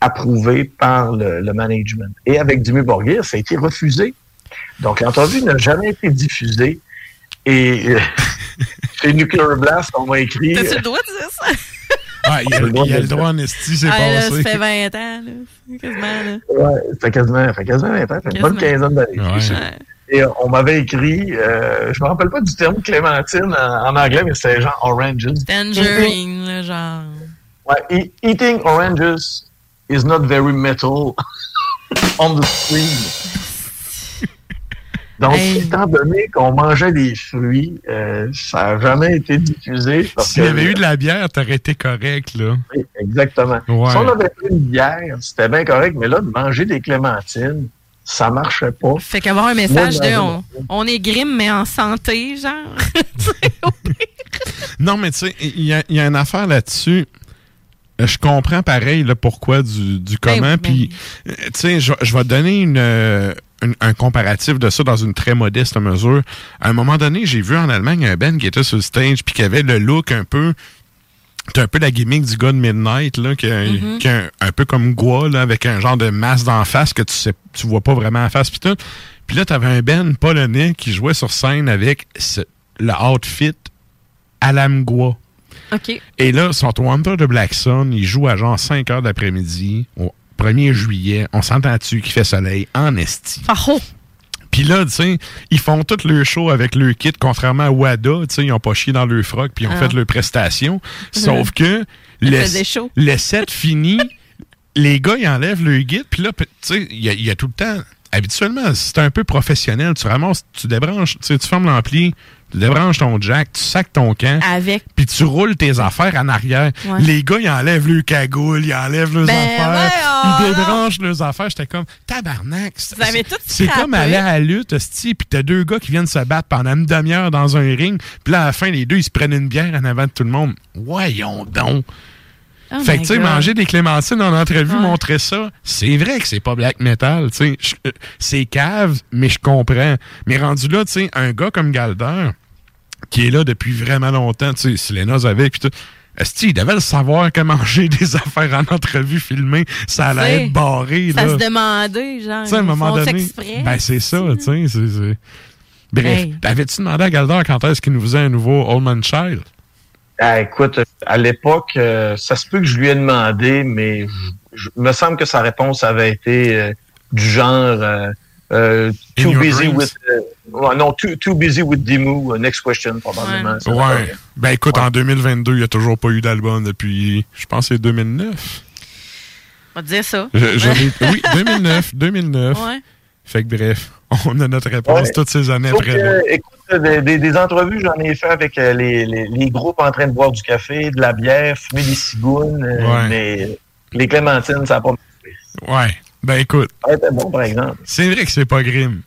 approuvée par le, le management. Et avec Dimmu Borgir, ça a été refusé. Donc, l'entrevue n'a jamais été diffusée. Et euh, chez Nuclear Blast, on m'a écrit... T'as-tu le droit de dire ça? Ah, il y a, il a le droit en esti, c'est Ah, là, passé. ça fait 20 ans, là. Quasiment, là. Ouais, ça fait quasiment, ça fait quasiment 20 ans, ça fait une bonne quinzaine d'années. Ouais. Et euh, on m'avait écrit, euh, je me rappelle pas du terme clémentine en, en anglais, mais c'était genre oranges. Tangerine, là, genre. Ouais, e- eating oranges is not very metal on the screen. Donc, Hey. étant donné qu'on mangeait des fruits, euh, ça n'a jamais été diffusé. S'il y avait eu de la bière, t'aurais été correct, là. Oui, exactement. Ouais. Si on avait pris une bière, c'était bien correct, mais là, de manger des clémentines, ça marchait pas. Fait qu'avoir un message Moi, de on, on est grime, mais en santé, genre. Non, mais tu sais, il y a, il y a une affaire là-dessus. Euh, Je comprends pareil là, pourquoi du, du Ben comment. ben Puis, euh, tu sais, je, je vais te donner une, une- un comparatif de ça dans une très modeste mesure. À un moment donné, j'ai vu en Allemagne un band qui était sur le stage puis qui avait le look un peu. T'as un peu la gimmick du gars de Midnight, là, qui, a un, un peu comme Gua, là, avec un genre de masse d'en face que tu sais, tu vois pas vraiment en face, puis tout. Puis là, t'avais un band polonais qui jouait sur scène avec ce- le outfit à la Mgwa. OK. Et là, son Wonder de Black Sun, il joue à genre 5 heures d'après-midi, au 1er juillet. On s'entend-tu qu'il fait soleil en esti. Ah, oh. Puis là, tu sais, ils font tout le show avec le kit, contrairement à Wada, tu sais, ils ont pas chié dans le froc, puis ils ont Ah. fait leur prestation. Sauf que le, set fini, les gars, ils enlèvent le guide, puis là, tu sais, il y, y a tout le temps... Habituellement, si c'est un peu professionnel, tu ramasses, tu débranches, tu fermes l'ampli, tu débranches ton jack, tu sacs ton camp, Avec. puis tu roules tes affaires en arrière. Ouais. Les gars, ils enlèvent le cagoule, ils enlèvent leurs Ben affaires, ouais, ils oh débranchent leurs affaires. J'étais comme, tabarnak. c'est- comme aller à la lutte, puis t'as deux gars qui viennent se battre pendant une demi-heure dans un ring, puis là, à la fin, les deux, ils se prennent une bière en avant de tout le monde. Voyons donc. Oh fait que, tu sais, manger des clémentines en entrevue, Ouais. montrer ça, c'est vrai que c'est pas black metal, tu sais. Euh, C'est cave, mais je comprends. Mais rendu là, tu sais, un gars comme Galder, qui est là depuis vraiment longtemps, tu sais, Selena avec, puis tout. Esti, il devait le savoir que manger des affaires en entrevue filmée, ça allait être barré, Ça là. se demandait, genre. Tu sais, à un moment donné. exprès. Ben, c'est ça, tu sais. c'est- c'est- Bref, Hey. avais-tu demandé à Galder quand est-ce qu'il nous faisait un nouveau Old Man Child? Ah, écoute, à l'époque, euh, ça se peut que je lui ai demandé, mais je, je- me semble que sa réponse avait été euh, du genre euh, euh, too busy dreams. with euh, ouais, non too, too busy with Demu. Uh, next question probablement. Doit Ouais. Ben écoute, en 2022, il n'y a toujours pas eu d'album depuis, je pense, que c'est 2009. On va te dire ça. Je- je l'ai- oui, 2009, 2009. Ouais. Fait que bref, on a notre réponse Ouais. toutes ces années après. écoute, des, des- des entrevues, j'en ai fait avec euh, les, les, les groupes en train de boire du café, de la bière, fumer des cigounes, euh, Ouais. mais les clémentines, ça n'a pas Ouais. Ben écoute, bon, par exemple. c'est vrai que c'est pas grim.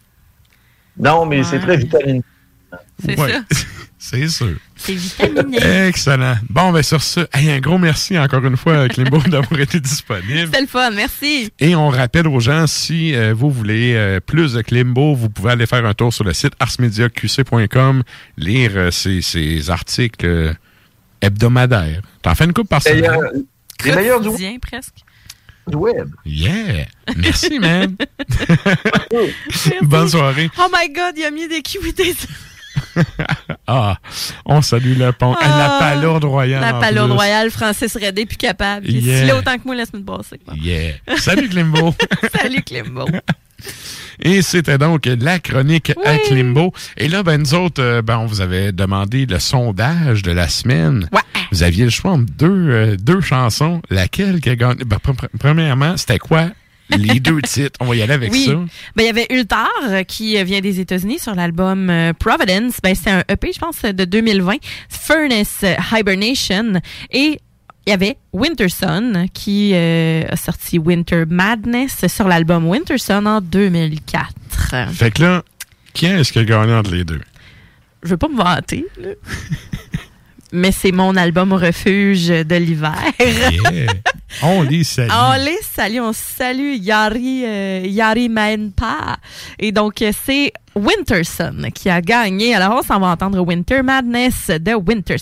Non, mais c'est très vitaminé. C'est Ouais. ça. c'est sûr. C'est vitaminé. Excellent. Bon, ben sur ce, hey, un gros merci encore une fois à Klimbo d'avoir été disponible. C'était le fun, merci. Et on rappelle aux gens, si euh, vous voulez euh, plus de Klimbo, vous pouvez aller faire un tour sur le site arsmediaqc.com, lire euh, ces, ces articles euh, hebdomadaires. T'en fais une coupe par semaine? les meilleurs du presque. Web. Yeah! Merci, man! Bonne soirée. Oh my God, il a mis des kiwis des... Ah, on salue le pont. Ah, la palourde royale. La palourde royale, Francis Redé, plus capable. Il est Yeah. stylé autant que moi la semaine passée. Yeah. Salut, Klimbo. Salut, Clembo. Et c'était donc la chronique à. Klimbo. Et là, ben, nous autres, euh, ben, on vous avait demandé le sondage de la semaine. Vous aviez le choix entre deux, euh, deux chansons. Laquelle qui a gagné? Ben, pr- pr- premièrement, c'était quoi les deux titres? On va y aller avec oui. ça. Ben, il y avait Ultar euh, qui vient des États-Unis sur l'album euh, Providence. Ben, c'est un EP, je pense, de 2020. Furnace Hibernation. Et il y avait Winter Sun qui euh, a sorti Winter Madness sur l'album Winter Sun en 2004. Fait que là, qui est-ce qui a gagné entre les deux? Je veux pas me vanter, là. mais c'est mon album refuge de l'hiver. Yeah. on les salue. On les salue, on salue Yari, euh, Yari Manpa. Et donc, c'est Winter Sun qui a gagné. Alors, on s'en va entendre Winter Madness de Winter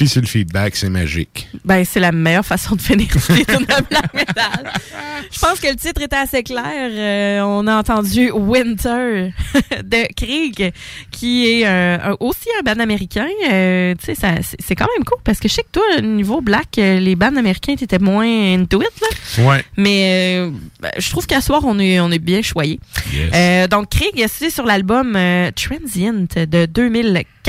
Ampli sur le feedback, c'est magique. Ben, c'est la meilleure façon de finir. Je pense que le titre était assez clair. Euh, on a entendu Winter de Krieg, qui est euh, aussi un band américain. Euh, tu sais, ça- c'est quand même cool parce que je sais que toi, au niveau black, les bands américains, t'étais moins into it, là. Ouais. Mais ben, je trouve qu'à soir, on est, on est bien choyé. Yes. Donc, Krieg, c'est sur l'album Transient de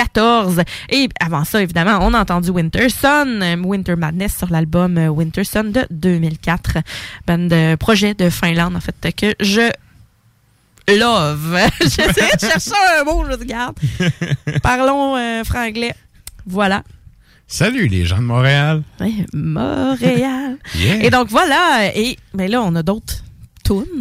2014. Et avant ça, évidemment, on a entendu Winter Sun, euh, Winter Madness sur l'album euh, Winter Sun de 2004. Band de projet de Finlande, en fait, que je love. J'essaie de chercher un mot, je regarde. Parlons euh, franglais. Voilà. Salut les gens de Montréal. Ouais, Montréal. Yeah. Et donc voilà, et ben là on a d'autres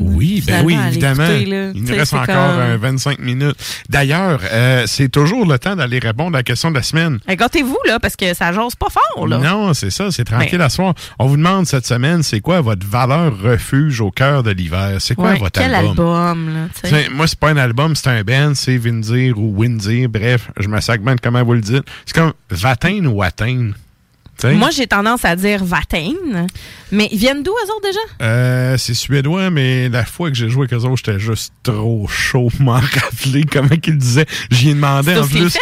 Oui, ben oui, évidemment. là. Il nous reste encore comme- euh, 25 minutes. D'ailleurs, euh, c'est toujours le temps d'aller répondre à la question de la semaine. Eh, Gâtez-vous là parce que ça jase pas fort là. Non, c'est ça, c'est tranquille Ben. à soir. On vous demande cette semaine, c'est quoi votre valeur refuge au cœur de l'hiver? C'est quoi Ouais, votre quel album? album, là. T'sais, Moi, c'est pas un album, c'est un band, c'est Vindir ou Windir. Bref, je me segmente comment vous le dites. C'est comme Vatain ou Atteindre. T'sais? Moi, j'ai tendance à dire Vatain, mais ils viennent d'où, eux autres, déjà? Euh, c'est suédois, mais la fois que j'ai joué avec eux autres, j'étais juste trop chaud pour m'en rappeler comment qu'ils disaient. J'y ai demandé en plus.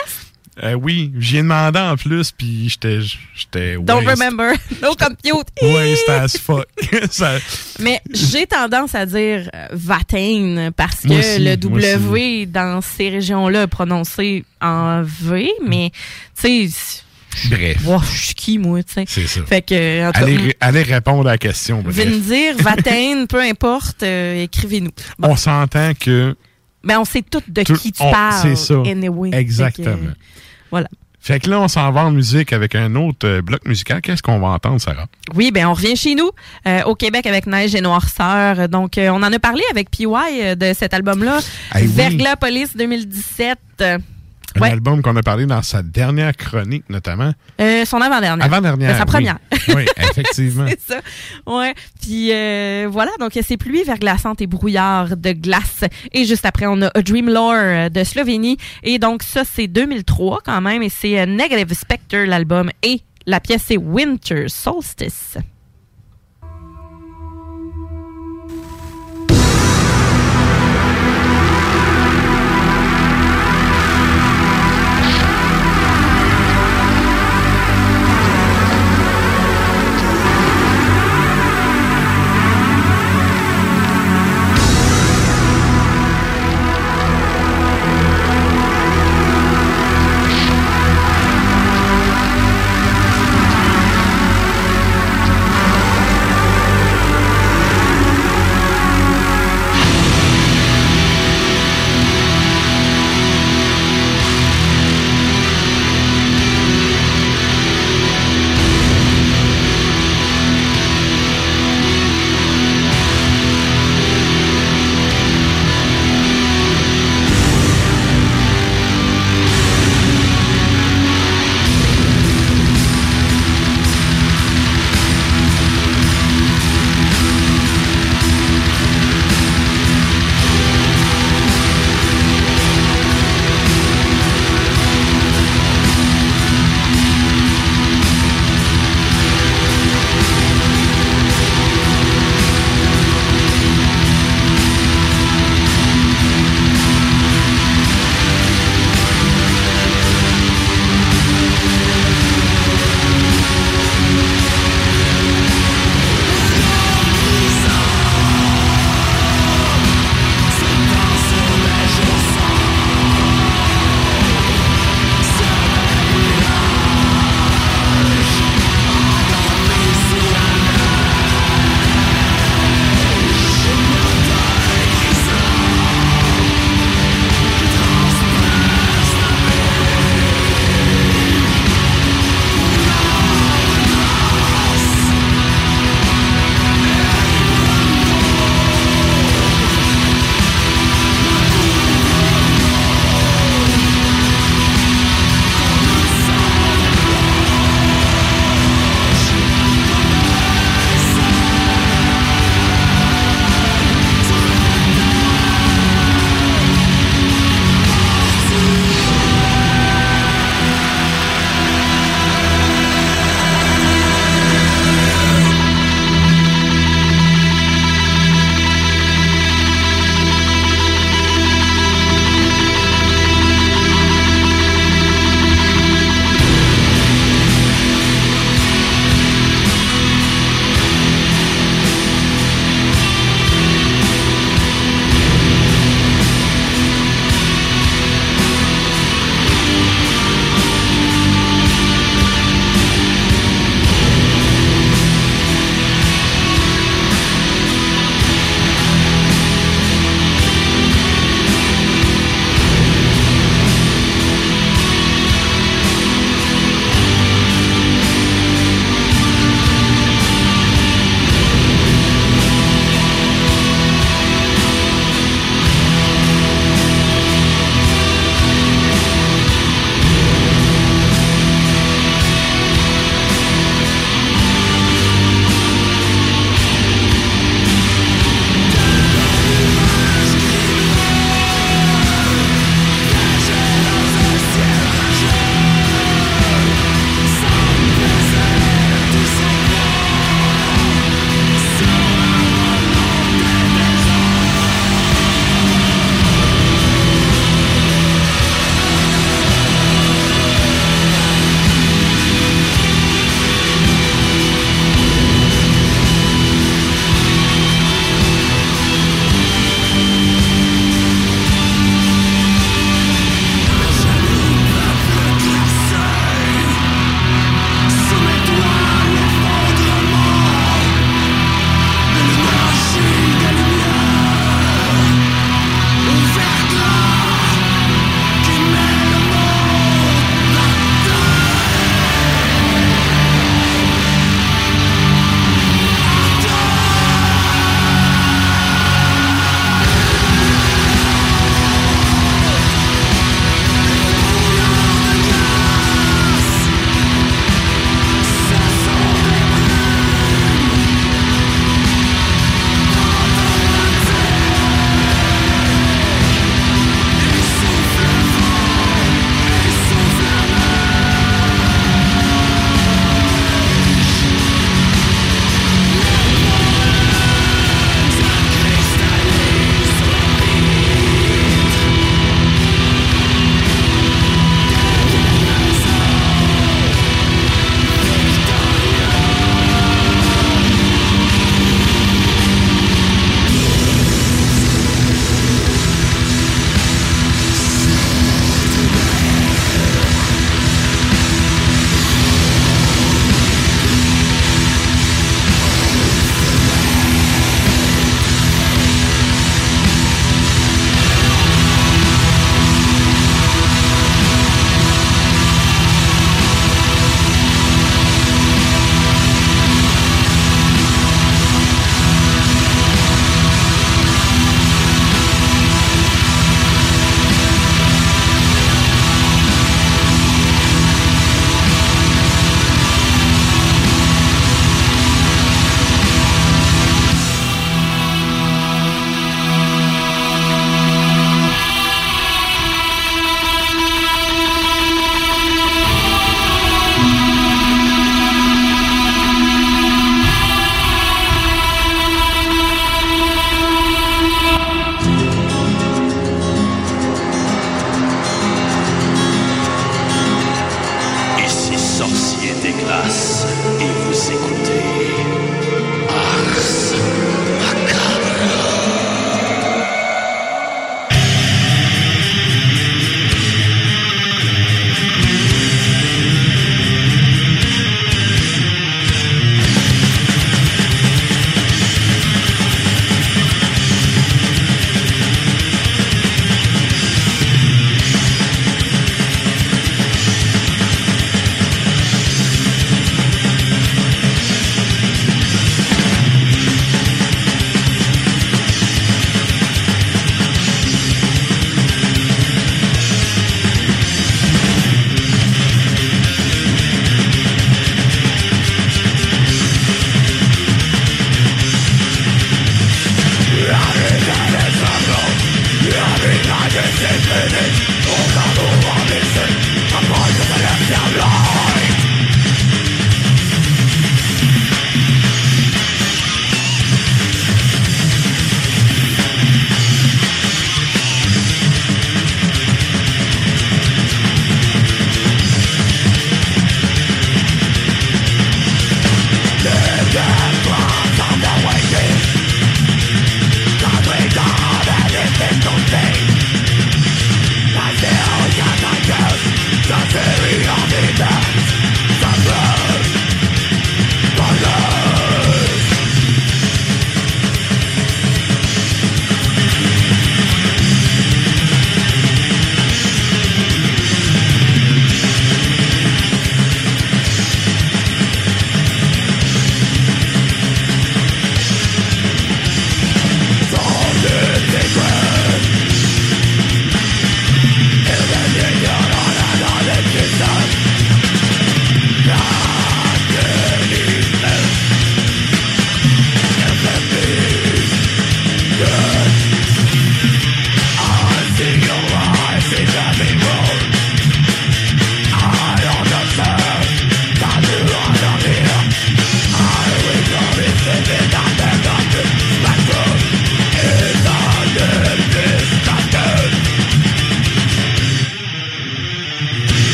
Euh, oui, j'y ai demandé en plus, puis j'étais. j'étais Don't waste. remember. No compute. Waste as fuck. Ça- Mais j'ai tendance à dire euh, Vatain parce que aussi, le W dans ces régions-là est prononcé en V, mais tu sais. Bref. Wow, je suis qui, moi, tu sais. C'est ça. Fait que, en tout cas, Allez, ré- allez répondre à la question. bref. Vindir, Vatain, peu importe, euh, écrivez-nous. On s'entend que. Mais on sait toutes de Tout- qui tu on- parles. c'est ça. Anyway. Exactement. Fait que, euh, voilà. Fait que là, on s'en va en musique avec un autre euh, bloc musical. Qu'est-ce qu'on va entendre, Sarah? Oui, ben on revient chez nous, euh, au Québec avec Neige et Noirceur. Donc, euh, on en a parlé avec PY de cet album-là, oui. Verglas Police 2017. Euh, Un ouais, album qu'on a parlé dans sa dernière chronique, notamment. euh, son avant-dernière. Avant-dernière. Ben, sa première. Oui, effectivement. c'est ça. Ouais. Puis euh, voilà, donc c'est pluie verglaçante et brouillard de glace. Et juste après, on a A Dream Lore euh, de Slovénie. Et donc ça, c'est 2003 quand même. Et c'est euh, Negative Spectre, l'album. Et la pièce, c'est Winter Solstice.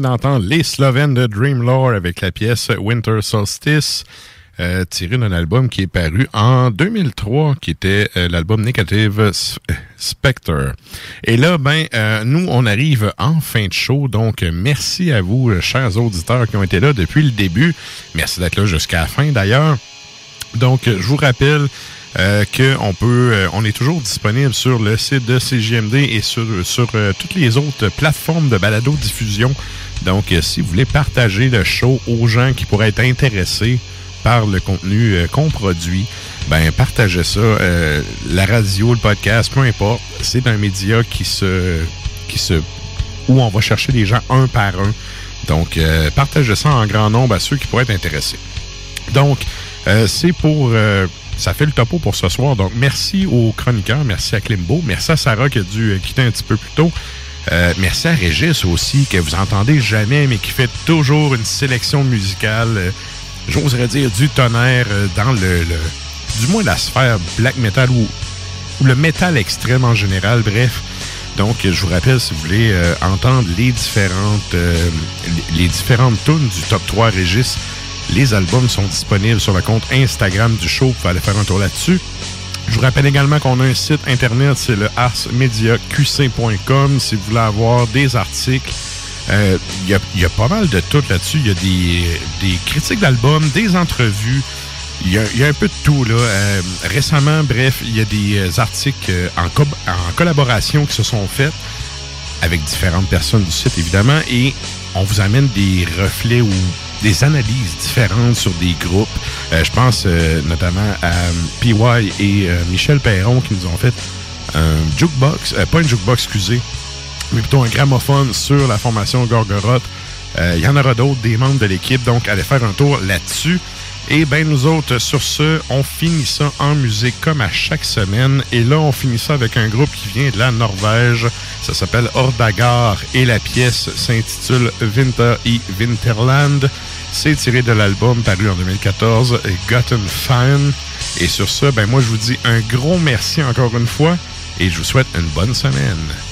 D'entendre les Slovènes de Dreamlore avec la pièce Winter Solstice. euh, tiré d'un album qui est paru en 2003, qui était euh, l'album Negative S- Spectre. Et là, ben, euh, nous, on arrive en fin de show, donc euh, merci à vous, euh, chers auditeurs qui ont été là depuis le début. Merci d'être là jusqu'à la fin, d'ailleurs. Donc, euh, je vous rappelle euh, qu'on peut, euh, on est toujours disponible sur le site de CJMD et sur, sur euh, toutes les autres plateformes de balado-diffusion. Donc, euh, si vous voulez partager le show aux gens qui pourraient être intéressés par le contenu euh, qu'on produit, ben partagez ça. Euh, la radio, le podcast, peu importe, c'est un média qui se, qui se, où on va chercher les gens un par un. Donc, partagez ça en grand nombre à ceux qui pourraient être intéressés. Donc, c'est pour. ça fait le topo pour ce soir. Donc, merci aux chroniqueurs, merci à Klimbo, merci à Sarah qui a dû quitter un petit peu plus tôt. Euh, merci à Régis aussi, que vous entendez jamais, mais qui fait toujours une sélection musicale, euh, j'oserais dire, du tonnerre euh, dans le, du moins la sphère black metal ou, le métal extrême en général, bref. Donc, je vous rappelle, si vous voulez entendre les différentes, les différentes tunes du top 3 Régis, les albums sont disponibles sur le compte Instagram du show. Vous pouvez aller faire un tour là-dessus. Je vous rappelle également qu'on a un site internet, c'est le arsmediaqc.com si vous voulez avoir des articles. Euh, Il y, a, il y a pas mal de tout là-dessus. Il y a des, critiques d'albums, des entrevues. Il y, a, un peu de tout. là. Euh, récemment, bref, il y a des euh, articles euh, en, en collaboration qui se sont faits avec différentes personnes du site, évidemment, et on vous amène des reflets ou des analyses différentes sur des groupes. Euh, je pense euh, notamment à euh, PY et euh, Michel Perron qui nous ont fait un jukebox, euh, pas un jukebox, excusez, mais plutôt un gramophone sur la formation Gorgoroth. Il y en aura d'autres, des membres de l'équipe, donc allez faire un tour là-dessus. Et ben nous autres, sur ce, on finit ça en musique comme à chaque semaine. Et là, on finit ça avec un groupe qui vient de la Norvège. Ça s'appelle Ordagar et la pièce s'intitule Winter i Winterland. C'est tiré de l'album paru en 2014, Gotten Fine. Et sur ce, ben moi je vous dis un gros merci encore une fois et je vous souhaite une bonne semaine.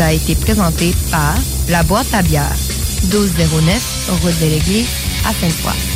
A été présenté par La Boîte à bière, 1209, route de l'Église, à Sainte-Foy.